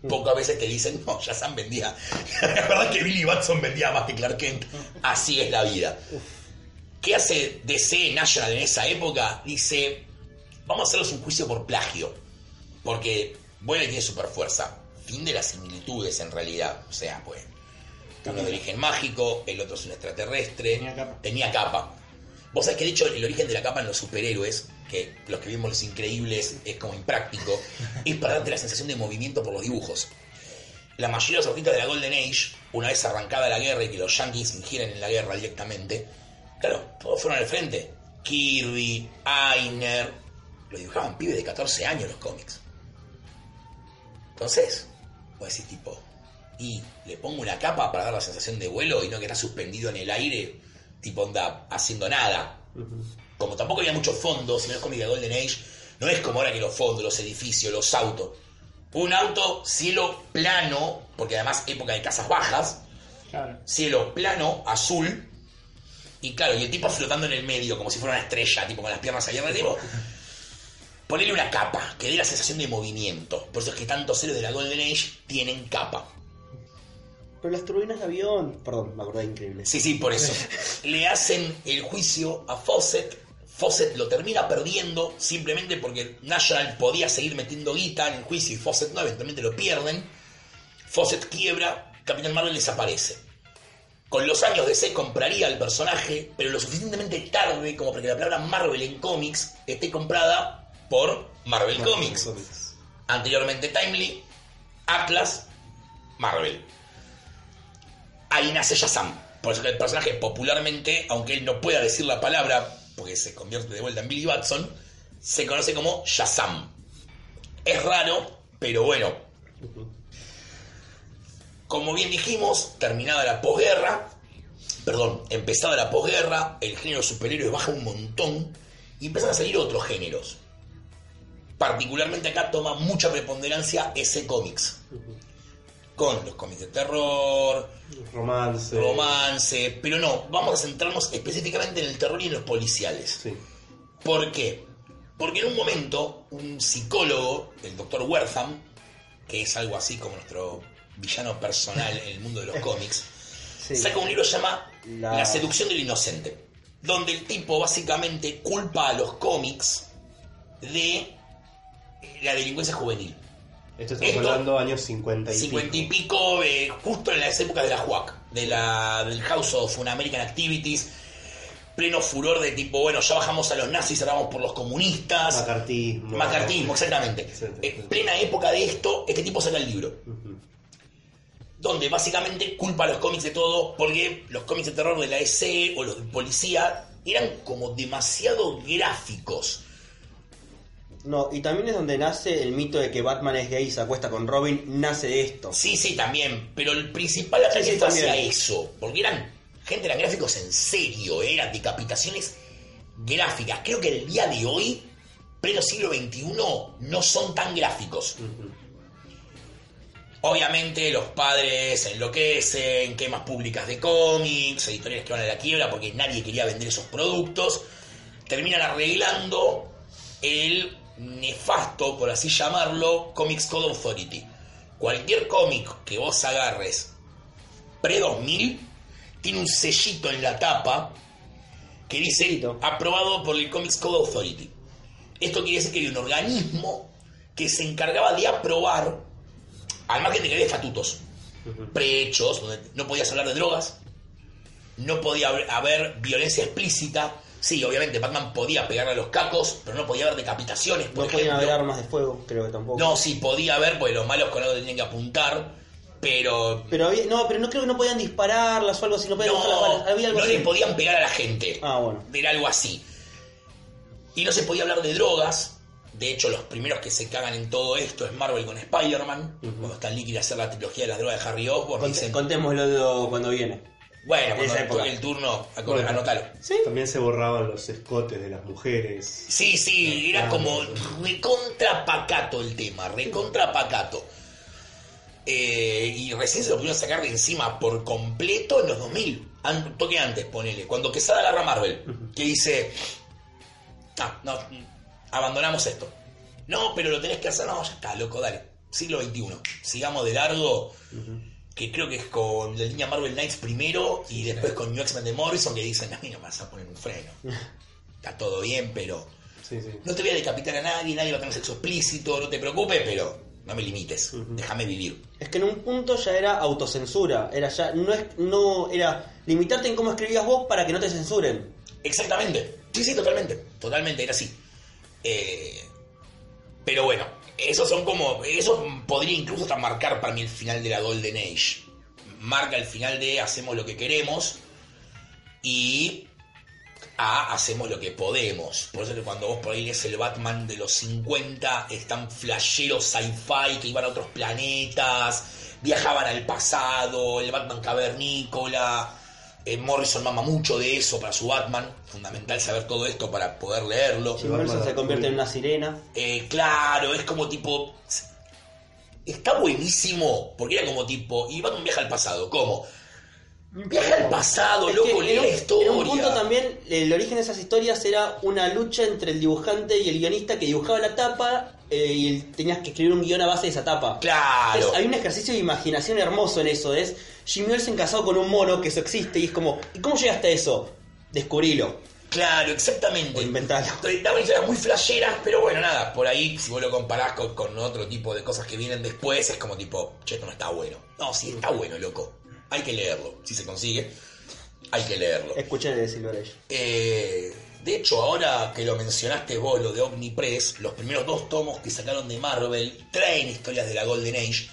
pocas veces te dicen, no, Shazam vendía. la verdad es que Billy Batson vendía más que Clark Kent. Así es la vida. ¿Qué hace DC National en esa época? Dice, vamos a hacerles un juicio por plagio. Porque Boyle tiene super fuerza. Fin de las similitudes en realidad. O sea, pues. Uno de origen mágico, el otro es un extraterrestre. Tenía capa. Tenía capa. Vos sabés que de hecho el origen de la capa en los superhéroes, que los que vimos los increíbles es como impráctico, es para darte la sensación de movimiento por los dibujos. La mayoría de los artistas de la Golden Age, una vez arrancada la guerra y que los yankees ingieren en la guerra directamente, claro, todos fueron al frente. Kirby, Ainer, lo dibujaban pibes de 14 años los cómics. Entonces, vos decís tipo, y le pongo una capa para dar la sensación de vuelo y no que está suspendido en el aire, tipo onda, haciendo nada. Como tampoco había muchos fondos, si no es cómic de Golden Age, no es como ahora que los fondos, los edificios, los autos. Un auto, cielo plano, porque además época de casas bajas, Claro. cielo plano, azul, y claro, y el tipo flotando en el medio, como si fuera una estrella, tipo con las piernas abiertas, tipo. Ponerle una capa, que dé la sensación de movimiento. Por eso es que tantos héroes de la Golden Age tienen capa. Pero las turbinas de avión. Perdón, me acordé increíble. Sí, sí, por eso. Le hacen el juicio a Fawcett. Fawcett lo termina perdiendo simplemente porque National podía seguir metiendo guita en el juicio y Fawcett no, eventualmente lo pierden. Fawcett quiebra, Capitán Marvel desaparece. Con los años DC compraría al personaje, pero lo suficientemente tarde como para que la palabra Marvel en cómics esté comprada por Marvel Comics. Anteriormente Timely, Atlas, Marvel. Ahí nace Shazam. Por eso que el personaje popularmente, aunque él no pueda decir la palabra, porque se convierte de vuelta en Billy Batson, se conoce como Shazam. Es raro, pero bueno. Como bien dijimos, terminada la posguerra, perdón, empezada la posguerra, el género superhéroe baja un montón y empiezan a salir otros géneros. Particularmente acá toma mucha preponderancia ese cómics. Con los cómics de terror, Romance. romance, pero no, vamos a centrarnos específicamente en el terror y en los policiales. Sí. ¿Por qué? Porque en un momento un psicólogo, el doctor Wertham, que es algo así como nuestro villano personal en el mundo de los cómics, Sí. saca un libro que se llama La- La seducción del inocente, donde el tipo básicamente culpa a los cómics de la delincuencia juvenil. Esto estamos Esto- hablando años 50 y 50 y pico. pico, eh, justo en las épocas de la JUAC, de la, del House of Un-American Activities, pleno furor de tipo, bueno, ya bajamos a los nazis, ahora vamos por los comunistas. Macartismo. Macartismo, exactamente. En sí. plena época de esto, este tipo saca el libro. Donde básicamente culpa a los cómics de todo, porque los cómics de terror de la EC o los de policía eran como demasiado gráficos. No, y también es donde nace el mito de que Batman es gay y se acuesta con Robin, nace de esto. Sí, sí, también. Pero el principal ataque Sí, fue hacia eso. Porque eran, gente, eran gráficos en serio, eran decapitaciones gráficas. Creo que el día de hoy, pleno siglo XXI, no son tan gráficos. Obviamente los padres enloquecen, quemas públicas de cómics, editoriales que van a la quiebra porque nadie quería vender esos productos. Terminan arreglando el nefasto, por así llamarlo, Comics Code Authority. Cualquier cómic que vos agarres pre-2000 tiene un sellito en la tapa que dice Sellito. aprobado por el Comics Code Authority. Esto quiere decir que hay un organismo que se encargaba de aprobar, al margen de que había estatutos prehechos, donde no podías hablar de drogas, no podía haber violencia explícita. Sí, obviamente Batman podía pegarle a los cacos, pero no podía haber decapitaciones, por No podían ejemplo. haber armas de fuego, creo que tampoco. No, sí podía haber, porque los malos con algo tenían que apuntar, pero Pero había, no, pero no creo que no podían dispararlas o algo así, no podían buscar las no, balas. Había algo no así. le podían pegar a la gente. Ah, bueno. Era algo así. Y no se podía hablar de drogas. De hecho, los primeros que se cagan en todo esto es Marvel con Spider-Man. Cuando Stan Lee quiere hacer la trilogía de las drogas de Harry Osborn, dicen, contémoslo cuando viene. Bueno, cuando esa época. el turno, Bueno. anótalo. ¿Sí? También se borraban los escotes de las mujeres. Sí, sí, era como no. recontra pacato el tema, recontra pacato. Eh, y recién se lo pudieron sacar de encima por completo en los 2000. An- toque antes, ponele. Cuando Quesada agarra Marvel, que dice: Ah, no, abandonamos esto. No, pero lo tenés que hacer. No, ya está, loco, dale. Siglo XXI. Sigamos de largo. Que creo que es con la línea Marvel Knights primero y después con New X-Men de Morrison que dicen: A mí no me vas a poner un freno. Está todo bien, pero Sí, sí. no te voy a decapitar a nadie, nadie va a tener sexo explícito, no te preocupes, pero no me limites, déjame vivir. Es que en un punto ya era autocensura. Era ya, no es, no, era limitarte en cómo escribías vos para que no te censuren. Exactamente, sí, sí, totalmente, totalmente, era así. Eh, pero bueno, esos son como, eso podría incluso hasta marcar para mí el final de la Golden Age. Marca el final de hacemos lo que queremos y a hacemos lo que podemos. Por eso cuando vos por ahí lees el Batman de los 50, están flasheros sci-fi que iban a otros planetas, viajaban al pasado, el Batman cavernícola. Eh, Morrison mama mucho de eso para su Batman. Fundamental saber todo esto para poder leerlo. Si Morrison se convierte en una sirena. Eh, claro, es como tipo. Está buenísimo, porque era como tipo. Y Batman viaja al pasado, ¿cómo? Viaja al pasado, Es loco, lee la un- historia. En un punto también, el origen de esas historias era una lucha entre el dibujante y el guionista que dibujaba la tapa eh, y tenías que escribir un guion a base de esa tapa. Claro. Entonces, hay un ejercicio de imaginación hermoso en eso. Es Jimmy Olsen casado con un mono, que eso existe, y es como, ¿y cómo llegaste a eso? Descubrilo. Claro, exactamente. O inventalo. Daban historias muy flasheras, pero bueno, nada, por ahí, si vos lo comparás con, con otro tipo de cosas que vienen después, es como tipo, che, esto no está bueno. No, sí, está bueno, loco. Hay que leerlo. Si se consigue, hay que leerlo. Escuchen el Silver. Eh, de hecho, ahora que lo mencionaste vos, lo de Omnipress, los primeros dos tomos que sacaron de Marvel traen historias de la Golden Age.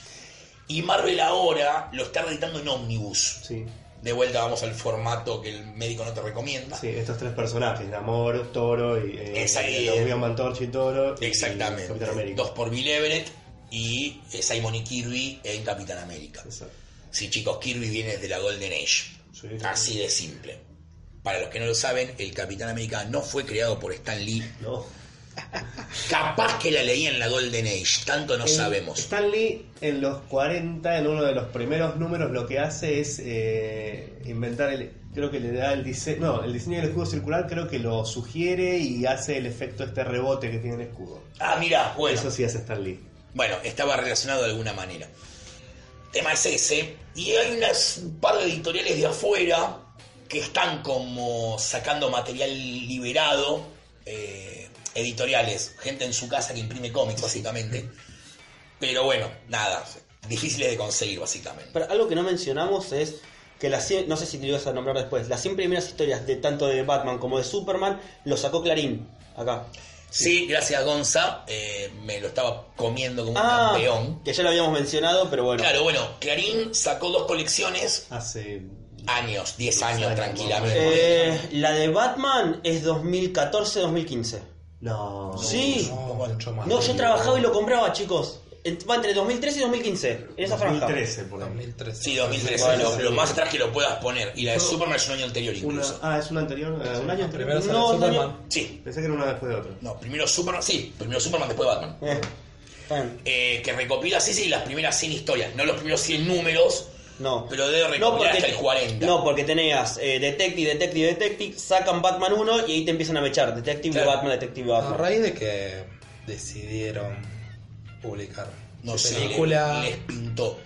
Y Marvel ahora lo está reeditando en Omnibus. Sí. De vuelta vamos al formato que el médico no te recomienda. Sí, estos tres personajes, Namor, Toro y eh, Mantorch y Toro. y Exactamente. Capitán América. Dos por Bill Everett y eh, Simon y Kirby en Capitán América. Exacto. Sí, chicos, Kirby viene de la Golden Age. Sí. Así de simple. Para los que no lo saben, el Capitán América no fue creado por Stan Lee. No. Capaz que la leía en la Golden Age, tanto no El- sabemos. Stan Lee en los 40, en uno de los primeros números, lo que hace es eh, inventar el. Creo que le da el diseño. No, el diseño del escudo circular creo que lo sugiere y hace el efecto este rebote que tiene el escudo. Ah, mira, bueno. Eso sí hace Stan Lee. Bueno, estaba relacionado de alguna manera. Tema es ese. Y hay unas, un par de editoriales de afuera que están como sacando material liberado. eh, editoriales, gente en su casa que imprime cómics, básicamente. Pero bueno, nada, difíciles de conseguir, básicamente. Pero algo que no mencionamos es que las 100, no sé si te ibas a nombrar después, las 100 primeras historias de tanto de Batman como de Superman lo sacó Clarín, acá. Sí, gracias Gonza, eh, me lo estaba comiendo como un Ah, campeón. que ya lo habíamos mencionado, pero bueno. Claro, bueno, Clarín sacó dos colecciones, Hace. años, 10 Diez años años, tranquilamente. Eh, la de Batman es 2014-2015. No. Sí. No, mucho más. No, yo trabajaba y lo compraba, chicos. En- Va entre 2013 y 2015, en esa franja. 2013 por ahí. 2013. Sí, 2013, Bueno, lo, sí. lo más atrás que lo puedas poner. Y la de Superman es un año anterior Una, incluso. ah, es una anterior. eh, un año anterior. Primero sale No, Superman. Sí, Pensé que era una después de otra. no, primero Superman, sí, primero Superman, después Batman. Eh, Está bien. eh, que recopila, sí, sí, las primeras 100 historias, no los primeros 100 números, No. pero debe recopilar hasta el 40. No, porque tenías eh, Detective, Detective, Detective, sacan Batman 1 y ahí te empiezan a mechar. Detective, Claro. Batman, Detective, A Batman. raíz de que decidieron publicar no su sé, película, les pintó.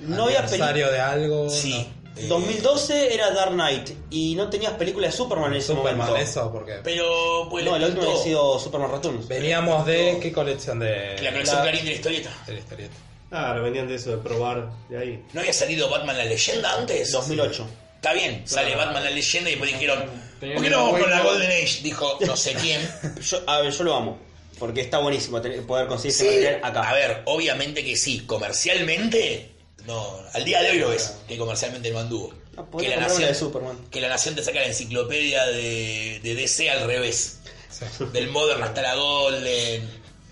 No había aniversario de algo. Sí. no. eh, 2012 era Dark Knight y no tenías película de Superman en ese Superman, momento. eso, porque Pero, pues, No, último pintó había sido Superman Returns. veníamos de qué colección de la colección la- Clarín de la historieta. de la historieta. Claro, venían de eso, de probar de ahí. ¿No había salido Batman la leyenda antes? 2008. Está bien, sale Batman la leyenda y después dijeron, Tenía ¿por qué no vamos con la. Golden Age? Dijo no sé quién. Yo, a ver, yo lo amo. Porque está buenísimo tener- poder conseguir ese Sí, material acá. a ver, obviamente que sí, comercialmente, no, al día de hoy lo ves, que comercialmente no anduvo. Ah, podés que, la comprar una nación, de Superman. que la Nación te saca la enciclopedia de, de DC al revés. Sí. Del Modern hasta la Golden.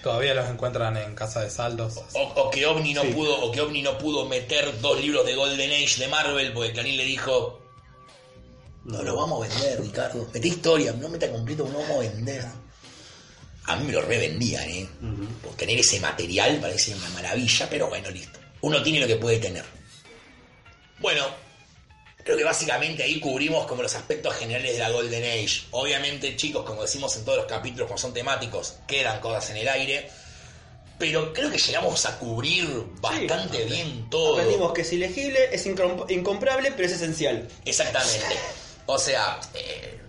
Todavía los encuentran en casa de saldos. O, o que OVNI no Sí. pudo, o que no pudo meter dos libros de Golden Age de Marvel porque Clarín le dijo No lo vamos a vender, Ricardo. Mete historia, no meta completo, no vamos a vender. A mí me lo revendían, ¿eh? Por tener ese material parece una maravilla, pero bueno, listo. Uno tiene lo que puede tener. Bueno, creo que básicamente ahí cubrimos como los aspectos generales de la Golden Age. Obviamente, chicos, como decimos en todos los capítulos, como son temáticos, quedan cosas en el aire. Pero creo que llegamos a cubrir bastante bien todo. Aprendimos que es ilegible, es incom- incomprable, pero es esencial. Exactamente. O sea, eh,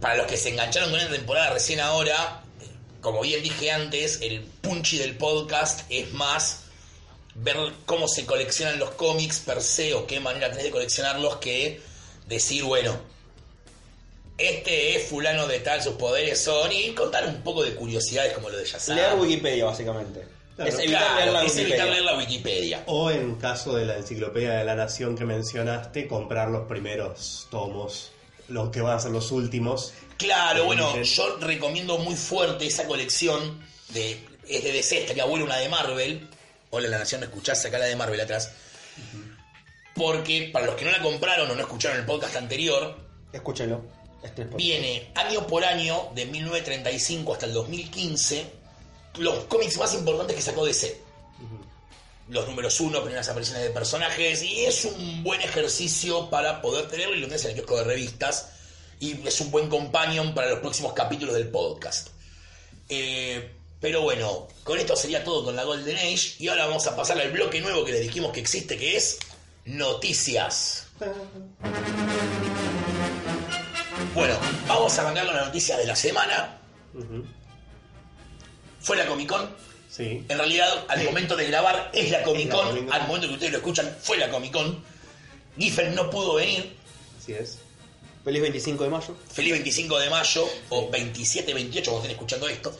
para los que se engancharon con esta temporada recién ahora, eh, como bien dije antes, el punchy del podcast es más ver cómo se coleccionan los cómics per se o qué manera tenés de coleccionarlos que decir, bueno, este es fulano de tal, sus poderes son, y contar un poco de curiosidades como lo de Shazam. Leer Wikipedia, básicamente. Claro. es evitar Claro, leer la es Wikipedia. evitar leer la Wikipedia. O en caso de la enciclopedia de la nación que mencionaste, comprar los primeros tomos, los que van a ser los últimos. Claro, bueno, yo recomiendo muy fuerte esa colección de es de DC, estaría buena una de Marvel. Hola la Nación, ¿no escuchás acá la de Marvel atrás? Porque para los que no la compraron o no escucharon el podcast anterior, Escúchenlo. Este es viene año por año, de 1935 hasta el 2015, los cómics más importantes que sacó DC. Los números uno, primeras apariciones de personajes, y es un buen ejercicio para poder tenerlo y lo tenés en el kiosco de revistas, y es un buen companion para los próximos capítulos del podcast. Eh, pero bueno, con esto sería todo con la Golden Age, y ahora vamos a pasar al bloque nuevo que les dijimos que existe, que es Noticias. Bueno, vamos a arrancar con la noticia de la semana. Fue la Comic Con. Sí. En realidad, al momento de grabar es la. Comic Con. Al momento que ustedes lo escuchan, fue la Comic Con. Giffen no pudo venir. Así es. Feliz 25 de mayo. Feliz 25 de mayo o 27, 28, cuando estén escuchando esto.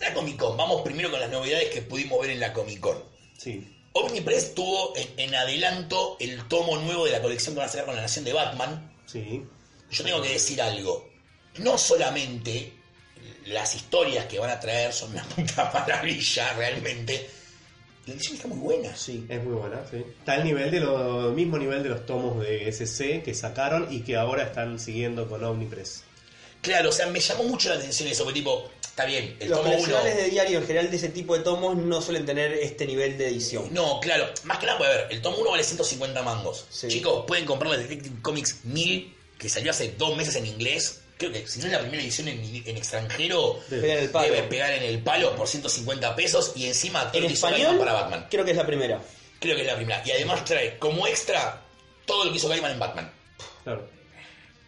La Comic Con. Vamos primero con las novedades que pudimos ver en la Comic Con. Sí. Omnipress tuvo en, en adelanto el tomo nuevo de la colección que van a sacar con la Nación de Batman. Sí. Yo tengo que decir algo. No solamente las historias que van a traer son una puta maravilla, realmente. La edición está muy buena. Sí. Es muy buena, sí. Está al nivel de lo mismo nivel de los tomos de SC que sacaron y que ahora están siguiendo con Omnipress. Claro, o sea, me llamó mucho la atención eso, porque tipo, está bien, el Los tomo 1. coleccionables de diario en general de ese tipo de tomos no suelen tener este nivel de edición. No, claro, más que nada, pues, a ver, el tomo 1 vale 150 mangos. Sí. Chicos, pueden comprar la Detective Comics 1000, que salió hace dos meses en inglés. Creo que si no es la primera edición en, en extranjero, Pegar el palo. debe pegar en el palo por 150 pesos y encima creo En que hizo español, Gaiman para Batman. creo que es la primera. Creo que es la primera. Y además trae como extra todo lo que hizo Gaiman en Batman. Claro.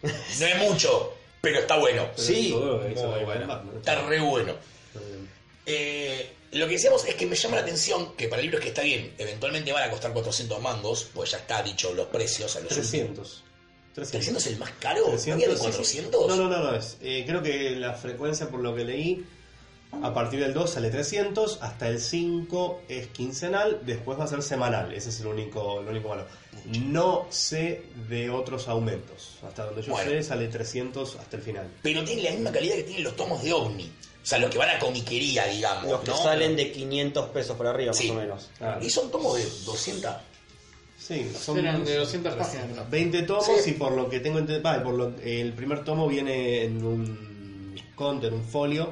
No es mucho, pero está bueno. Pero Sí, todo lo que hizo muy Batman, buena. Batman. Está re bueno. Eh, lo que decíamos es que me llama la atención que para libros que está bien, eventualmente van a costar 400 mangos, pues ya está dicho los precios a los 300. 300 es el más caro, ¿no 300, había de sí, sí. 400? No, no, no, no es. eh, creo que la frecuencia, por lo que leí, a partir del 2 sale 300, hasta el 5 es quincenal, después va a ser semanal. Ese es el único, el único malo. No sé de otros aumentos. Hasta donde yo Bueno. sé, sale 300 hasta el final. Pero tiene la misma calidad que tienen los tomos de OVNI. O sea, los que van a comiquería, digamos. Los que ¿no? salen de 500 pesos por arriba, Sí. más o menos. Claro. Y son tomos de 200. Sí, son Eran de 200 páginas. creo. 20 tomos Sí. y por lo que tengo entendido, por lo, el primer tomo viene en un conte, en un folio,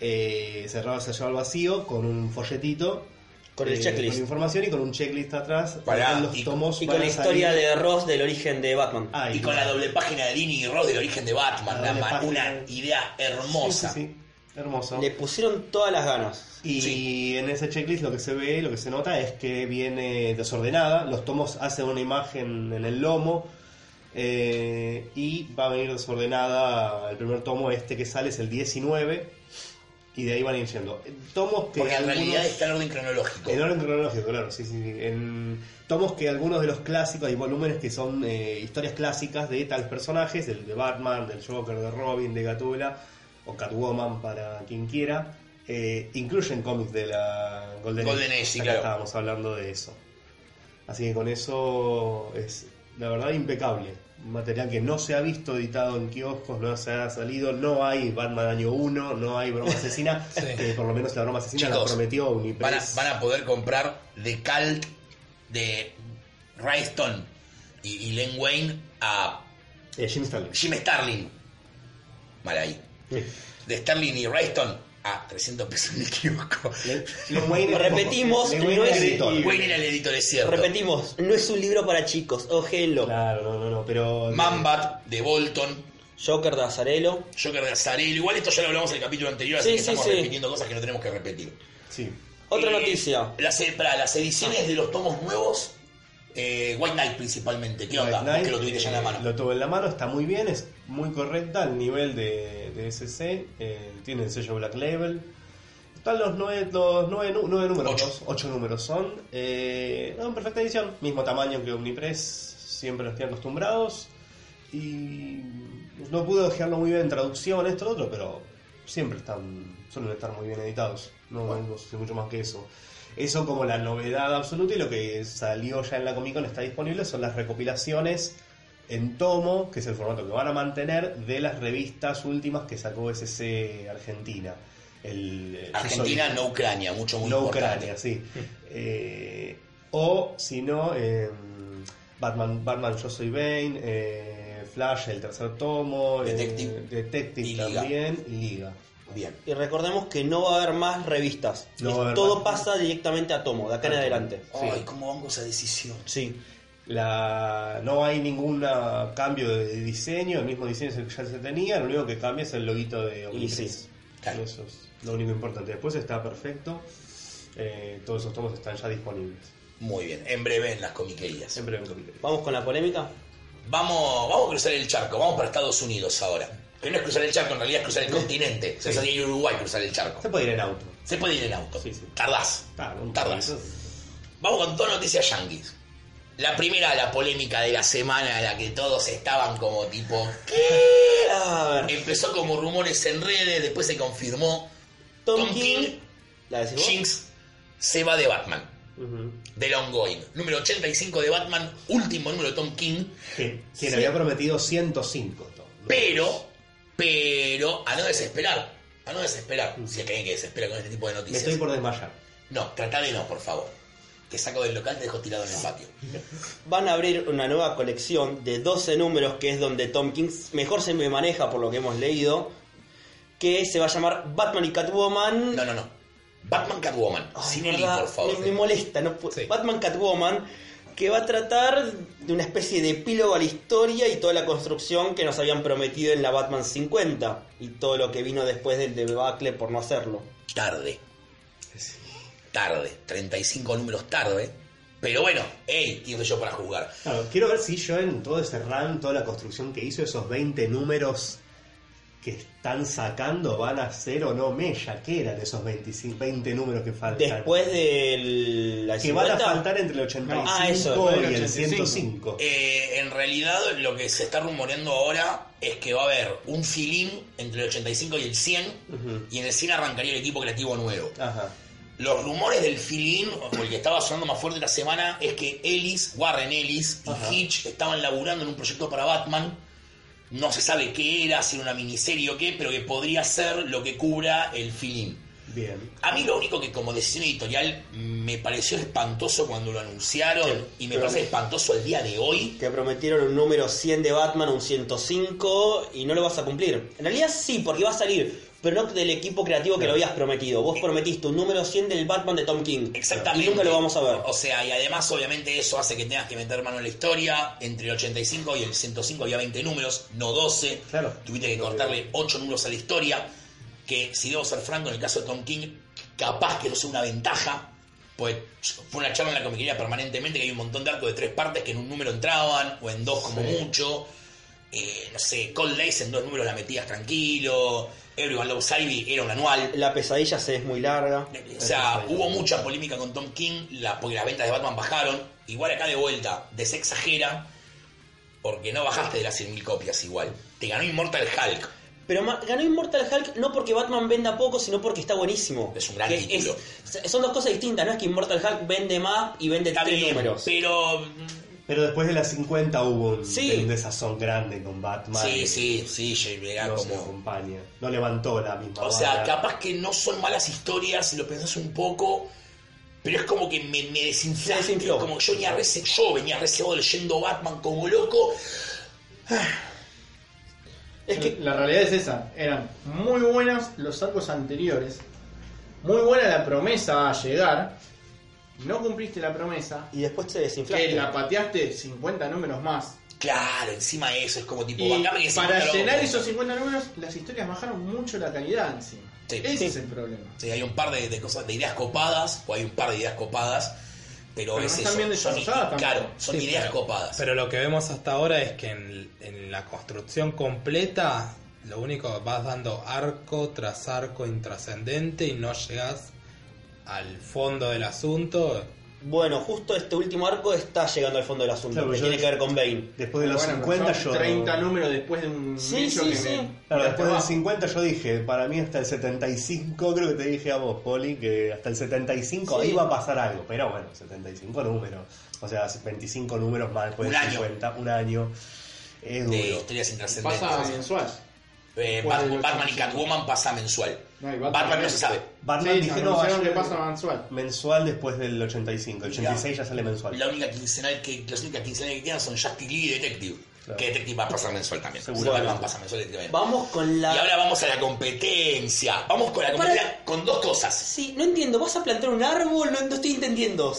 eh, cerrado se lleva al vacío con un folletito. Con el eh, checklist. Con información y con un checklist atrás. Con los y- tomos Y con la a historia salir- de Ross del origen de Batman. Ah, Y con la doble página de Dini y Ross del origen de Batman. La Una, idea hermosa. Sí, sí, sí. Hermoso. Le pusieron todas las ganas. Y Sí. en ese checklist lo que se ve, lo que se nota es que viene desordenada. Los tomos hacen una imagen en el lomo eh, y va a venir desordenada. El primer tomo, este que sale, es el 19 y de ahí van a ir yendo. Tomos que Porque en algunos- realidad está en orden cronológico. en orden cronológico, claro, sí, sí. sí. En tomos que algunos de los clásicos, hay volúmenes que son eh, historias clásicas de tales personajes, del de Batman, del Joker, de Robin, de Gatúbela, o Catwoman para quien quiera, eh, incluyen cómics de la Golden, Golden Age, sí, claro. Estábamos hablando de eso. Así que con eso es, la verdad, impecable. Material que no se ha visto editado en kioscos, no se ha salido, no hay Batman año 1, no hay broma asesina, Sí. que por lo menos la broma asesina la Chicos, prometió Van a, Unipress. van a poder comprar The Cult de Ryston y, y Len Wayne a Eh, Jim Starlin. Jim Starlin. Mal ahí. De Starlin y Ryston a 300 pesos en el kiosco. Repetimos, no es-. Wayne era el editor, es cierto. Repetimos, no es un libro para chicos, ójenlo. Claro, no, no, no, pero. Mambat de Bolton. Joker de Azarelo. Joker de Azarelo. Igual esto ya lo hablamos en el capítulo anterior, así Sí, que sí, estamos sí. repitiendo cosas que no tenemos que repetir. Sí. Otra Eh, noticia. Las, para las ediciones de los tomos nuevos, eh, White Knight principalmente. ¿Qué onda? Knight, que lo tuviste ya en la eh, mano. Lo tuve en la mano, está muy bien, es muy correcta al nivel de, de SC. eh, tiene el sello Black Label. Están los nueve, los nueve, nu- nueve números, Ocho. ocho números son. Eh, no, en perfecta edición, mismo tamaño que Omnipress, siempre los tienen acostumbrados. Y no pude ojearlo muy bien en traducción, esto, lo otro, pero siempre están, suelen estar muy bien editados. No, no sé mucho más que eso. Eso como la novedad absoluta y lo que salió ya en la Comic Con está disponible son las recopilaciones en tomo, que es el formato que van a mantener, de las revistas últimas que sacó SC Argentina. El, Argentina, soy- no Ucrania, mucho muy no importante. Ucrania, sí. Eh, o si no, eh, Batman, Batman Yo Soy Bane, eh, Flash, el tercer tomo, eh, Detective. Detective Y Liga. también, y Liga. Bien. Y recordemos que no va a haber más revistas. No Es- haber todo más. pasa directamente a tomo, de acá en A tomo. adelante. Ay, cómo banco esa decisión. Sí. La, no hay ningún cambio de diseño, el mismo diseño es el que ya se tenía, lo único que cambia es el loguito de Omnipress. sí, claro. Eso es lo único importante. Después está perfecto, eh, todos esos tomos están ya disponibles. Muy bien. En breve en las comiquerías. En capítulo. Vamos con la polémica. Vamos, vamos a cruzar el charco. Vamos para Estados Unidos ahora. Que no es cruzar el charco, en realidad es cruzar el continente. Se hace ir a Uruguay cruzar el charco. Se puede ir en auto. Se puede ir en auto. Sí, sí. Tardás. Claro, Tardás. Vamos con todas noticias yankees. La primera, la polémica de la semana en la que todos estaban como tipo, ¿qué? A ver, Empezó como rumores en redes, después se confirmó. Tom, Tom King. King, ¿La? Jinx se va de Batman. Ujú. Del ongoing. Número 85 de Batman, último número de Tom King. Que- Quien Sí. había prometido 105. Tom. Pero, pero, a no desesperar. A no desesperar. Si es que alguien que desespera con este tipo de Me noticias. estoy por desmayar. No, trata de no, por favor. Te saco del local, te dejo tirado en el patio. Van a abrir una nueva colección de 12 números, que es donde Tom King mejor se me maneja por lo que hemos leído, que se va a llamar Batman y Catwoman. No, no, no. Batman Catwoman. Ay, Sin el I, por favor. Me, me molesta. No Sí. Batman Catwoman, que va a tratar de una especie de epílogo a la historia y toda la construcción que nos habían prometido en la Batman 50 y todo lo que vino después del debacle por no hacerlo. Tarde. Tarde. 35 números tarde. Pero bueno, hey, ¿quién soy yo para juzgar? Claro, quiero ver si yo en todo ese run, toda la construcción que hizo, esos 20 números que están sacando van a ser o no mella. ¿Qué eran esos 25, 20 números que faltan? Después de la que van a 50, faltar entre el 85 Ah, eso, y del el 85. 105. Eh, en realidad, lo que se está rumoreando ahora es que va a haber un filín entre el 85 y el 100. Ujú. Y en el 100 arrancaría el equipo creativo nuevo. Ajá. Los rumores del filín, o el que estaba sonando más fuerte la semana, es que Ellis, Warren Ellis y Ajá. Hitch estaban laburando en un proyecto para Batman. No se sabe qué era, si era una miniserie o qué, pero que podría ser lo que cubra el filín. Bien. A mí lo único que como decisión editorial me pareció espantoso cuando lo anunciaron Sí, y me parece espantoso el día de hoy. que prometieron un número 100 de Batman, un 105 y no lo vas a cumplir. En realidad sí, porque va a salir pero no del equipo creativo que lo habías prometido. Vos prometiste un número 100 del Batman de Tom King. Exactamente. Y nunca lo vamos a ver. O sea, y además, obviamente, eso hace que tengas que meter mano en la historia. Entre el 85 y el 105 había 20 números, no 12. Claro. Tuviste que cortarle 8 números a la historia. Que, si debo ser franco, en el caso de Tom King, capaz que no sea una ventaja. Pues fue una charla en la comiquería permanentemente que hay un montón de arcos de tres partes que en un número entraban, o en dos como mucho. Eh, no sé, Cold Days en dos números la metías tranquilo. Everyone Loves Ivy era un anual. La pesadilla se es muy larga. O sea, hubo mucha polémica con Tom King la, porque las ventas de Batman bajaron. Igual acá de vuelta, desexagera porque no bajaste de las 100.000 copias igual. Te ganó Immortal Hulk. Pero ganó Immortal Hulk no porque Batman venda poco, sino porque está buenísimo. Es un gran título. es- son dos cosas distintas, no es que Immortal Hulk vende más y vende tres números. pero... Pero después de las 50 hubo un, Sí. un desazón grande con Batman. Sí, sí, sí, Jay, era No se como... acompaña. No levantó la misma O sea, capaz que no son malas historias si lo pensás un poco, pero es como que me, me desinflaste. Se. Como que yo venía, rece- yo venía receado leyendo Batman como loco. Es que La realidad es esa. Eran muy buenos los arcos anteriores. Muy buena la promesa a llegar. No cumpliste la promesa. y después se desinflaste. Que la pateaste 50 números más. Claro, encima de eso es como tipo... Y bancame que se para llenar esos 50 números, las historias bajaron mucho la calidad encima. Sí. Ese Sí. es el problema. Sí, hay un par de, de cosas, de ideas copadas, o hay un par de ideas copadas, pero, Pero no es están eso, bien son, claro, son Sí, ideas pero- copadas. Pero lo que vemos hasta ahora es que en, en la construcción completa, lo único vas dando arco tras arco intrascendente y no llegas al fondo del asunto. Bueno, justo este último arco está llegando al fondo del asunto, Claro, que yo- tiene que ver con Bane. Después de los Bueno, 50 son yo... 30 números después de un Sí, nicho sí, que sí. me- Claro, después del abajo. 50 yo dije, para mí hasta el 75, creo que te dije a vos, Poli, que hasta el 75 Sí. ahí va a pasar algo. Pero bueno, 75 números. O sea, 25 números más después Un del año. 50, un año. Es duro. de historias intrascendentes. Pasa mensual. Eh, ¿Cuál Bat- de Batman y 85? Catwoman pasa mensual. No, y Batman, Batman no se sabe. Batman Sí, dije no, ayer- que pasa mensual. mensual después del 85. El 86 ya sale mensual. La única quincenal que, las únicas quincenales que quedan son Justice League y Detective. Claro. Que Detective va a pasar mensual también. Seguro. Batman pasa mensual también. Vamos con la... Y ahora vamos a la competencia. Vamos con la competencia con dos cosas. Sí, no entiendo, ¿vas a plantar un árbol? No, no estoy entendiendo.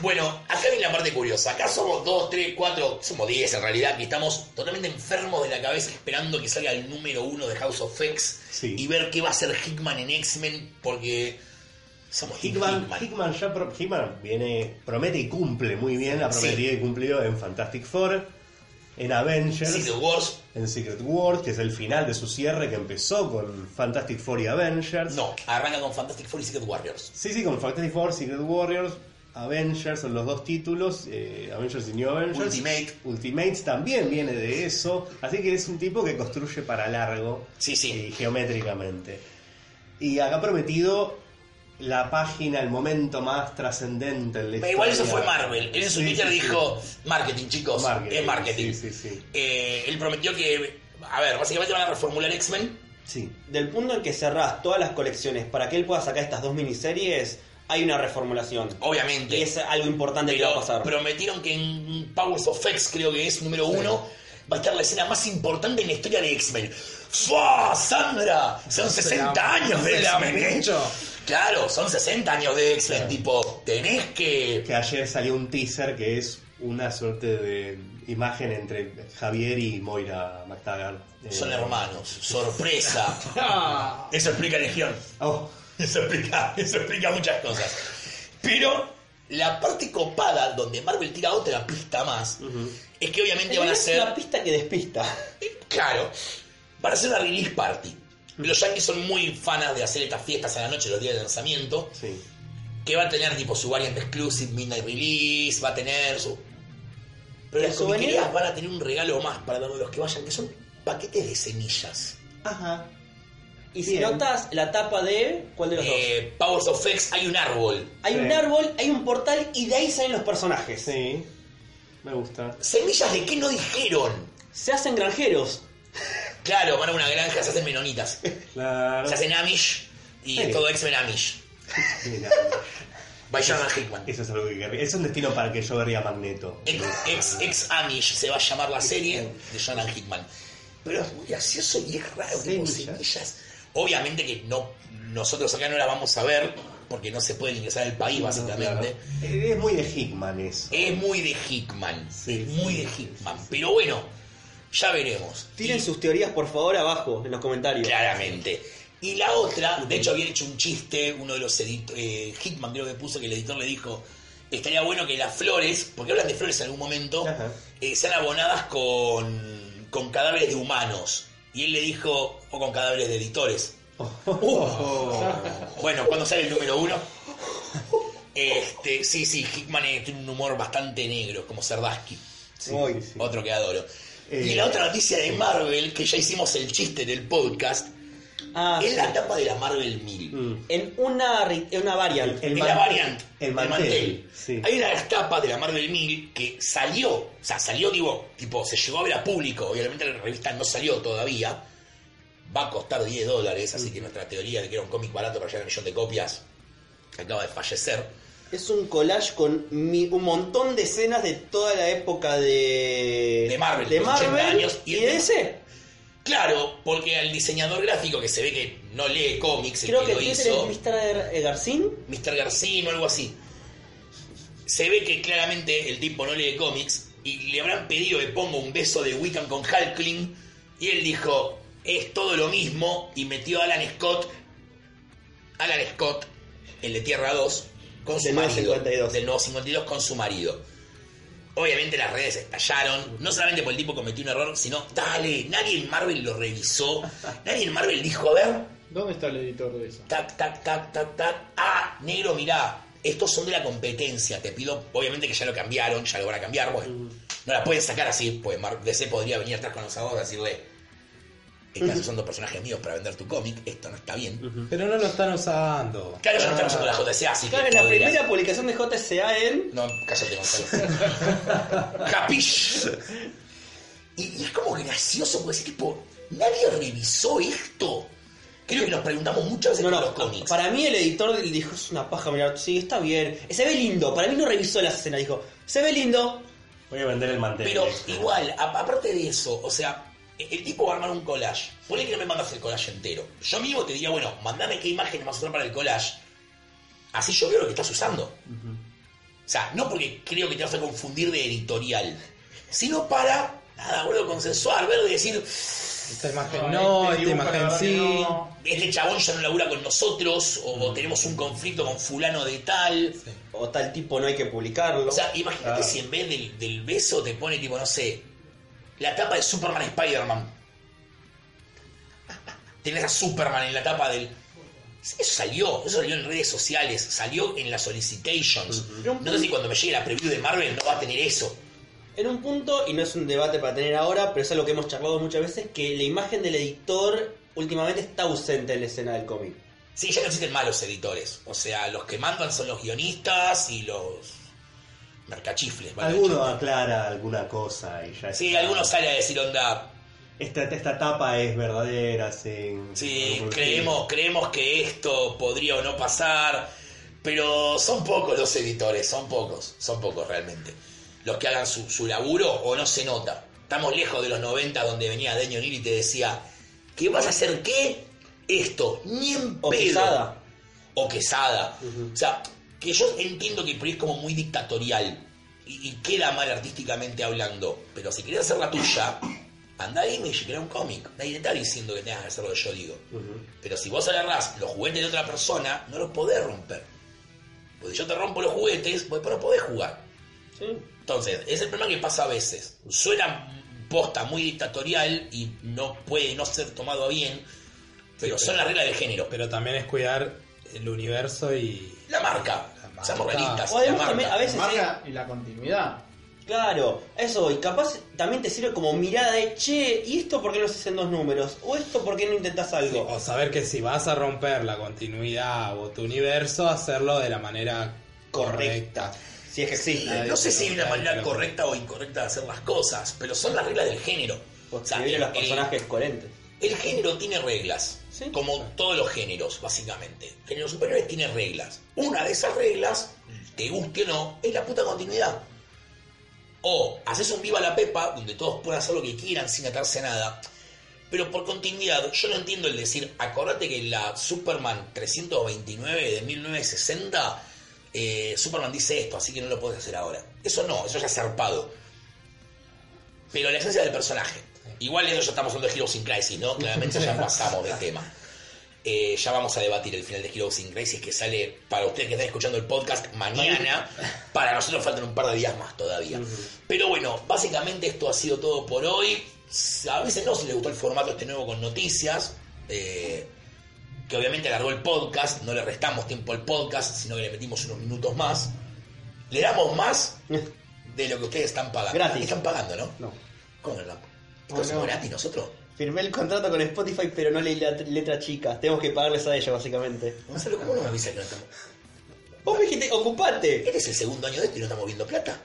Bueno, acá viene la parte curiosa. Acá somos dos, tres, cuatro, somos diez en realidad, que estamos totalmente enfermos de la cabeza esperando que salga el número uno de House of X Sí. y ver qué va a hacer Hickman en X-Men, porque somos Hickman, Hickman. Hickman ya pro- Hickman viene, promete y cumple muy bien, ha Sí. prometido y cumplido en Fantastic Four, en Avengers, Secret Wars, en Secret Wars, que es el final de su cierre que empezó con Fantastic Four y Avengers. no, arranca con Fantastic Four y Secret Warriors. Sí, sí, con Fantastic Four, Secret Warriors, Avengers son los dos títulos, eh, Avengers y New Avengers. Ultimate. Ultimates también viene de eso, así que es un tipo que construye para largo Sí, sí. y geométricamente. Y acá ha prometido la página, el momento más trascendente en la Pero igual eso fue Marvel. Él en su Sí, Twitter sí, sí. dijo, marketing chicos, Marketing, es marketing. sí, sí, sí. Eh, él prometió que, a ver, básicamente van a reformular X-Men. Sí. Del punto en que cerrás todas las colecciones para que él pueda sacar estas dos miniseries, hay una reformulación. Obviamente. Y es algo importante que va a Pero pasar. prometieron que en Powers of X, creo que es número uno, va a estar la escena más importante en la historia de X-Men. ¡Fua! ¡Sandra! Son 60 años de X-Men, ¿eh? Claro, son 60 años de X-Men. Tipo, tenés que. Que ayer salió un teaser que es una suerte de imagen entre Javier y Moira McTaggart. Eh, Son hermanos. Sorpresa. Ah, Eso explica Legión. Oh, Eso explica, eso explica muchas cosas. Pero la parte copada, donde Marvel tira otra pista más, es que obviamente van a es ser. una pista que despista. Claro, van a hacer una release party. Los yankees son muy fanas de hacer estas fiestas a la noche, los días de lanzamiento, sí. que va a tener tipo su variant exclusive, midnight release, va a tener su... Pero ¿El las comiquerías van a tener un regalo más para todos los que vayan, que son paquetes de semillas. Ajá. Y si Bien. notas la tapa de. ¿Cuál de los dos? Eh, Powers of X hay un árbol. Hay sí. un árbol, hay un portal y de ahí salen los personajes. Sí. Me gusta. ¿Semillas de qué no dijeron? Se hacen granjeros. Claro, van a una granja, se hacen menonitas. Claro. Se hacen Amish y Sí. es todo X-Men Amish. Mira, By Jonathan Hickman. Eso es algo que querría. Es un destino para que yo vería Magneto. Ex, ex, ex Amish se va a llamar la serie de Jonathan Hickman. Pero es muy gracioso y es raro, tipo Semillas. semillas. Obviamente que no nosotros acá no la vamos a ver porque no se puede ingresar al país, básicamente. Claro. Es muy de Hickman eso. Es muy de Hickman. Sí, es muy de Hickman. Pero bueno, ya veremos. Tiren Y- sus teorías, por favor, abajo, en los comentarios. Claramente. Y la otra, de hecho había hecho un chiste, uno de los editores, Hitman creo que puso que el editor le dijo, estaría bueno que las flores, porque hablan de flores en algún momento, eh, sean abonadas con, con cadáveres de humanos. Y él le dijo, o con cadáveres de editores. Bueno, cuando sale el número uno. Este, sí, sí, Hickman eh, tiene un humor bastante negro, como Sardaski. Sí. Otro que adoro. Eh, y la otra noticia de Marvel, que ya hicimos el chiste del podcast, Ah, es sí. la tapa de la Marvel 1000. Mm. En una, en una variant. El es mantel. la variant. El mantel, sí. Hay una de las tapas de la Marvel 1000 que salió, o sea, salió, digo, tipo, se llegó a ver a público. Obviamente la revista no salió todavía. Va a costar 10 dólares, así que nuestra teoría de que era un cómic barato para llegar a un millón de copias acaba de fallecer. Es un collage con mi- un montón de escenas de toda la época de. De Marvel, de los 80 Marvel años, y, y de el- DC. Claro, porque al diseñador gráfico que se ve que no lee cómics, el Creo que que lo hizo, es Mr. Garcín. Mr. Garcín o algo así. Se ve que claramente el tipo no lee cómics y le habrán pedido que ponga un beso de Wiccan con Hulkling y él dijo, es todo lo mismo y metió a Alan Scott, Alan Scott, el de Tierra 2, con su Del nuevo marido. 52. Del nuevo 52 con su marido. Obviamente las redes estallaron, no solamente porque el tipo cometió un error, sino, dale, nadie en Marvel lo revisó, nadie en Marvel dijo, a ver, ¿Dónde está el editor de eso? tac, tac, tac, tac, tac. Ah, negro, mirá, estos son de la competencia. Te pido, obviamente que ya lo cambiaron, ya lo van a cambiar. Bueno, no la pueden sacar así, pues DC podría venir atrás con los abogados y decirle: Estás usando personajes míos para vender tu cómic, esto no está bien. Pero no lo están usando. Claro, ya no están usando la JCA, así Claro, que. en la podrías- primera publicación de JSA en. No, cállate, Gonzalo. Capish. Y, y es como gracioso, porque ese tipo, nadie revisó esto. Creo que nos preguntamos muchas veces No, con no, los cómics. para mí el editor dijo, es una paja, mira, sí, está bien. Se ve lindo, para mí no revisó la escena, dijo, se ve lindo. Voy a vender el mantel. Pero igual, a- aparte de eso, o sea, el, el tipo va a armar un collage. Ponle que no me mandas el collage entero. Yo mismo te diría, bueno, mandame qué imagen vas a usar para el collage. Así yo veo lo que estás usando. O sea, no porque creo que te vas a confundir de editorial, sino para, nada, boludo, consensuar, ver, de decir, Esta imagen No, no, este esta la imagen sí. no. este chabón ya no labura con nosotros, o, o tenemos un conflicto con fulano de tal. Sí. O tal tipo no hay que publicarlo. O sea, imagínate si en vez del, del beso te pone tipo, no sé, la tapa de Superman Spider-Man. Tenés a Superman en la tapa del. Eso salió, eso salió en redes sociales, salió en las solicitations. No sé si cuando me llegue la preview de Marvel no va a tener eso. En un punto, y no es un debate para tener ahora, pero es algo que hemos charlado muchas veces, que la imagen del editor últimamente está ausente en la escena del cómic. Sí, ya no existen malos editores. O sea, los que mandan son los guionistas y los mercachifles. Alguno aclara alguna cosa y ya Sí, está. algunos sale a decir onda, Esta, esta tapa es verdadera, sí. Sí, creemos, creemos que esto podría o no pasar, pero son pocos los editores, son pocos, son pocos realmente. Los que hagan su, su laburo o no se nota. Estamos lejos de los 90 donde venía Deño O'Neill y te decía, ¿qué vas a hacer qué? Esto, ni en O pedo. Quesada. O quesada. O sea, que yo entiendo que es como muy dictatorial y, y queda mal artísticamente hablando, pero si querés hacer la tuya, anda a Image y crea un cómic. Nadie te está diciendo que tengas que hacer lo que yo digo. Pero si vos agarrás los juguetes de otra persona, no los podés romper. Porque si yo te rompo los juguetes, pues después no podés jugar. ¿sí? Entonces, es el problema que pasa a veces. Suena posta muy dictatorial y no puede no ser tomado a bien, pero son las reglas del género. Pero también es cuidar el universo y. La marca, La marca. seamos realistas. O la además marca. también a veces... La marca y la continuidad. Claro, eso, y capaz también te sirve como mirada de, che, ¿y esto por qué no se hacen dos números? ¿O esto por qué no intentas algo? O saber que si vas a romper la continuidad o tu universo, hacerlo de la manera correcta. Si es que existe. No sé si hay una manera claro. correcta o incorrecta de hacer las cosas, pero son las reglas del género. O sea, el, a los personajes coherentes. El- género tiene reglas, Sí. como todos los géneros, básicamente. El género superior tiene reglas. Una de esas reglas, te guste o no, es la puta continuidad. O haces un viva la pepa, donde todos puedan hacer lo que quieran sin atarse a nada. Pero por continuidad, yo no entiendo el decir, acordate que la Superman 329 de 1960, eh, Superman dice esto, así que no lo puedes hacer ahora. Eso no, eso ya es zarpado. Pero la esencia del personaje. Igual eso ya estamos hablando de Heroes in Crisis, ¿no? Claramente ya pasamos de tema. Eh, ya vamos a debatir el final de Heroes in Crisis que sale para ustedes que están escuchando el podcast mañana. Para nosotros faltan un par de días más todavía. Pero bueno, básicamente esto ha sido todo por hoy. A veces no se les gustó el formato este nuevo con noticias. eh, que obviamente alargó el podcast. No le restamos tiempo al podcast, sino que le metimos unos minutos más. Le damos más de lo que ustedes están pagando. Gratis. Están pagando, ¿no? No. ¿Cómo no? ¿Esto Oh, es no. gratis nosotros? Firmé el contrato con Spotify, pero no leí la letra chica. Tenemos que pagarles a ellos, básicamente. Gonzalo, ¿cómo no me avisa que no estamos? Vos me dijiste, ocupate. Este es el segundo año de esto y no estamos viendo plata.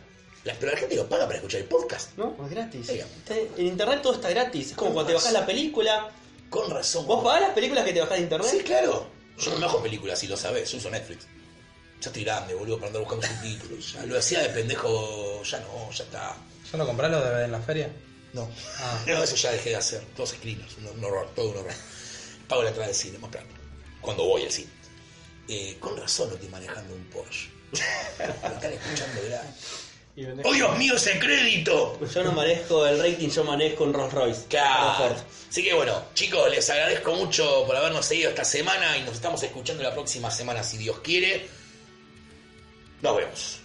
La, pero la gente lo paga para escuchar el podcast. No, es gratis. Oiga. En internet todo está gratis. Es como cuando te bajás razón. la película. Con razón. ¿Vos pagás las películas que te bajás de internet? Sí, claro. Yo no me bajo películas, si lo sabes. Yo uso Netflix. Ya estoy grande, boludo, para andar buscando subtítulos. Ya lo hacía de pendejo, ya no, ya está. ¿Yo no comprás los DVD en la feria? No. Ah. No, eso ya dejé de hacer. Todos screeners, un, un horror, todo un horror. Pago la entrada del cine, más plata. Cuando voy al cine. Eh, con razón no estoy manejando un Porsche. Lo están escuchando vendés- ¡Oh, Dios mío, ese crédito! Yo no manejo el rating, yo manejo un Rolls Royce. Claro. Así que bueno, chicos, les agradezco mucho por habernos seguido esta semana y nos estamos escuchando la próxima semana si Dios quiere. Nos vemos.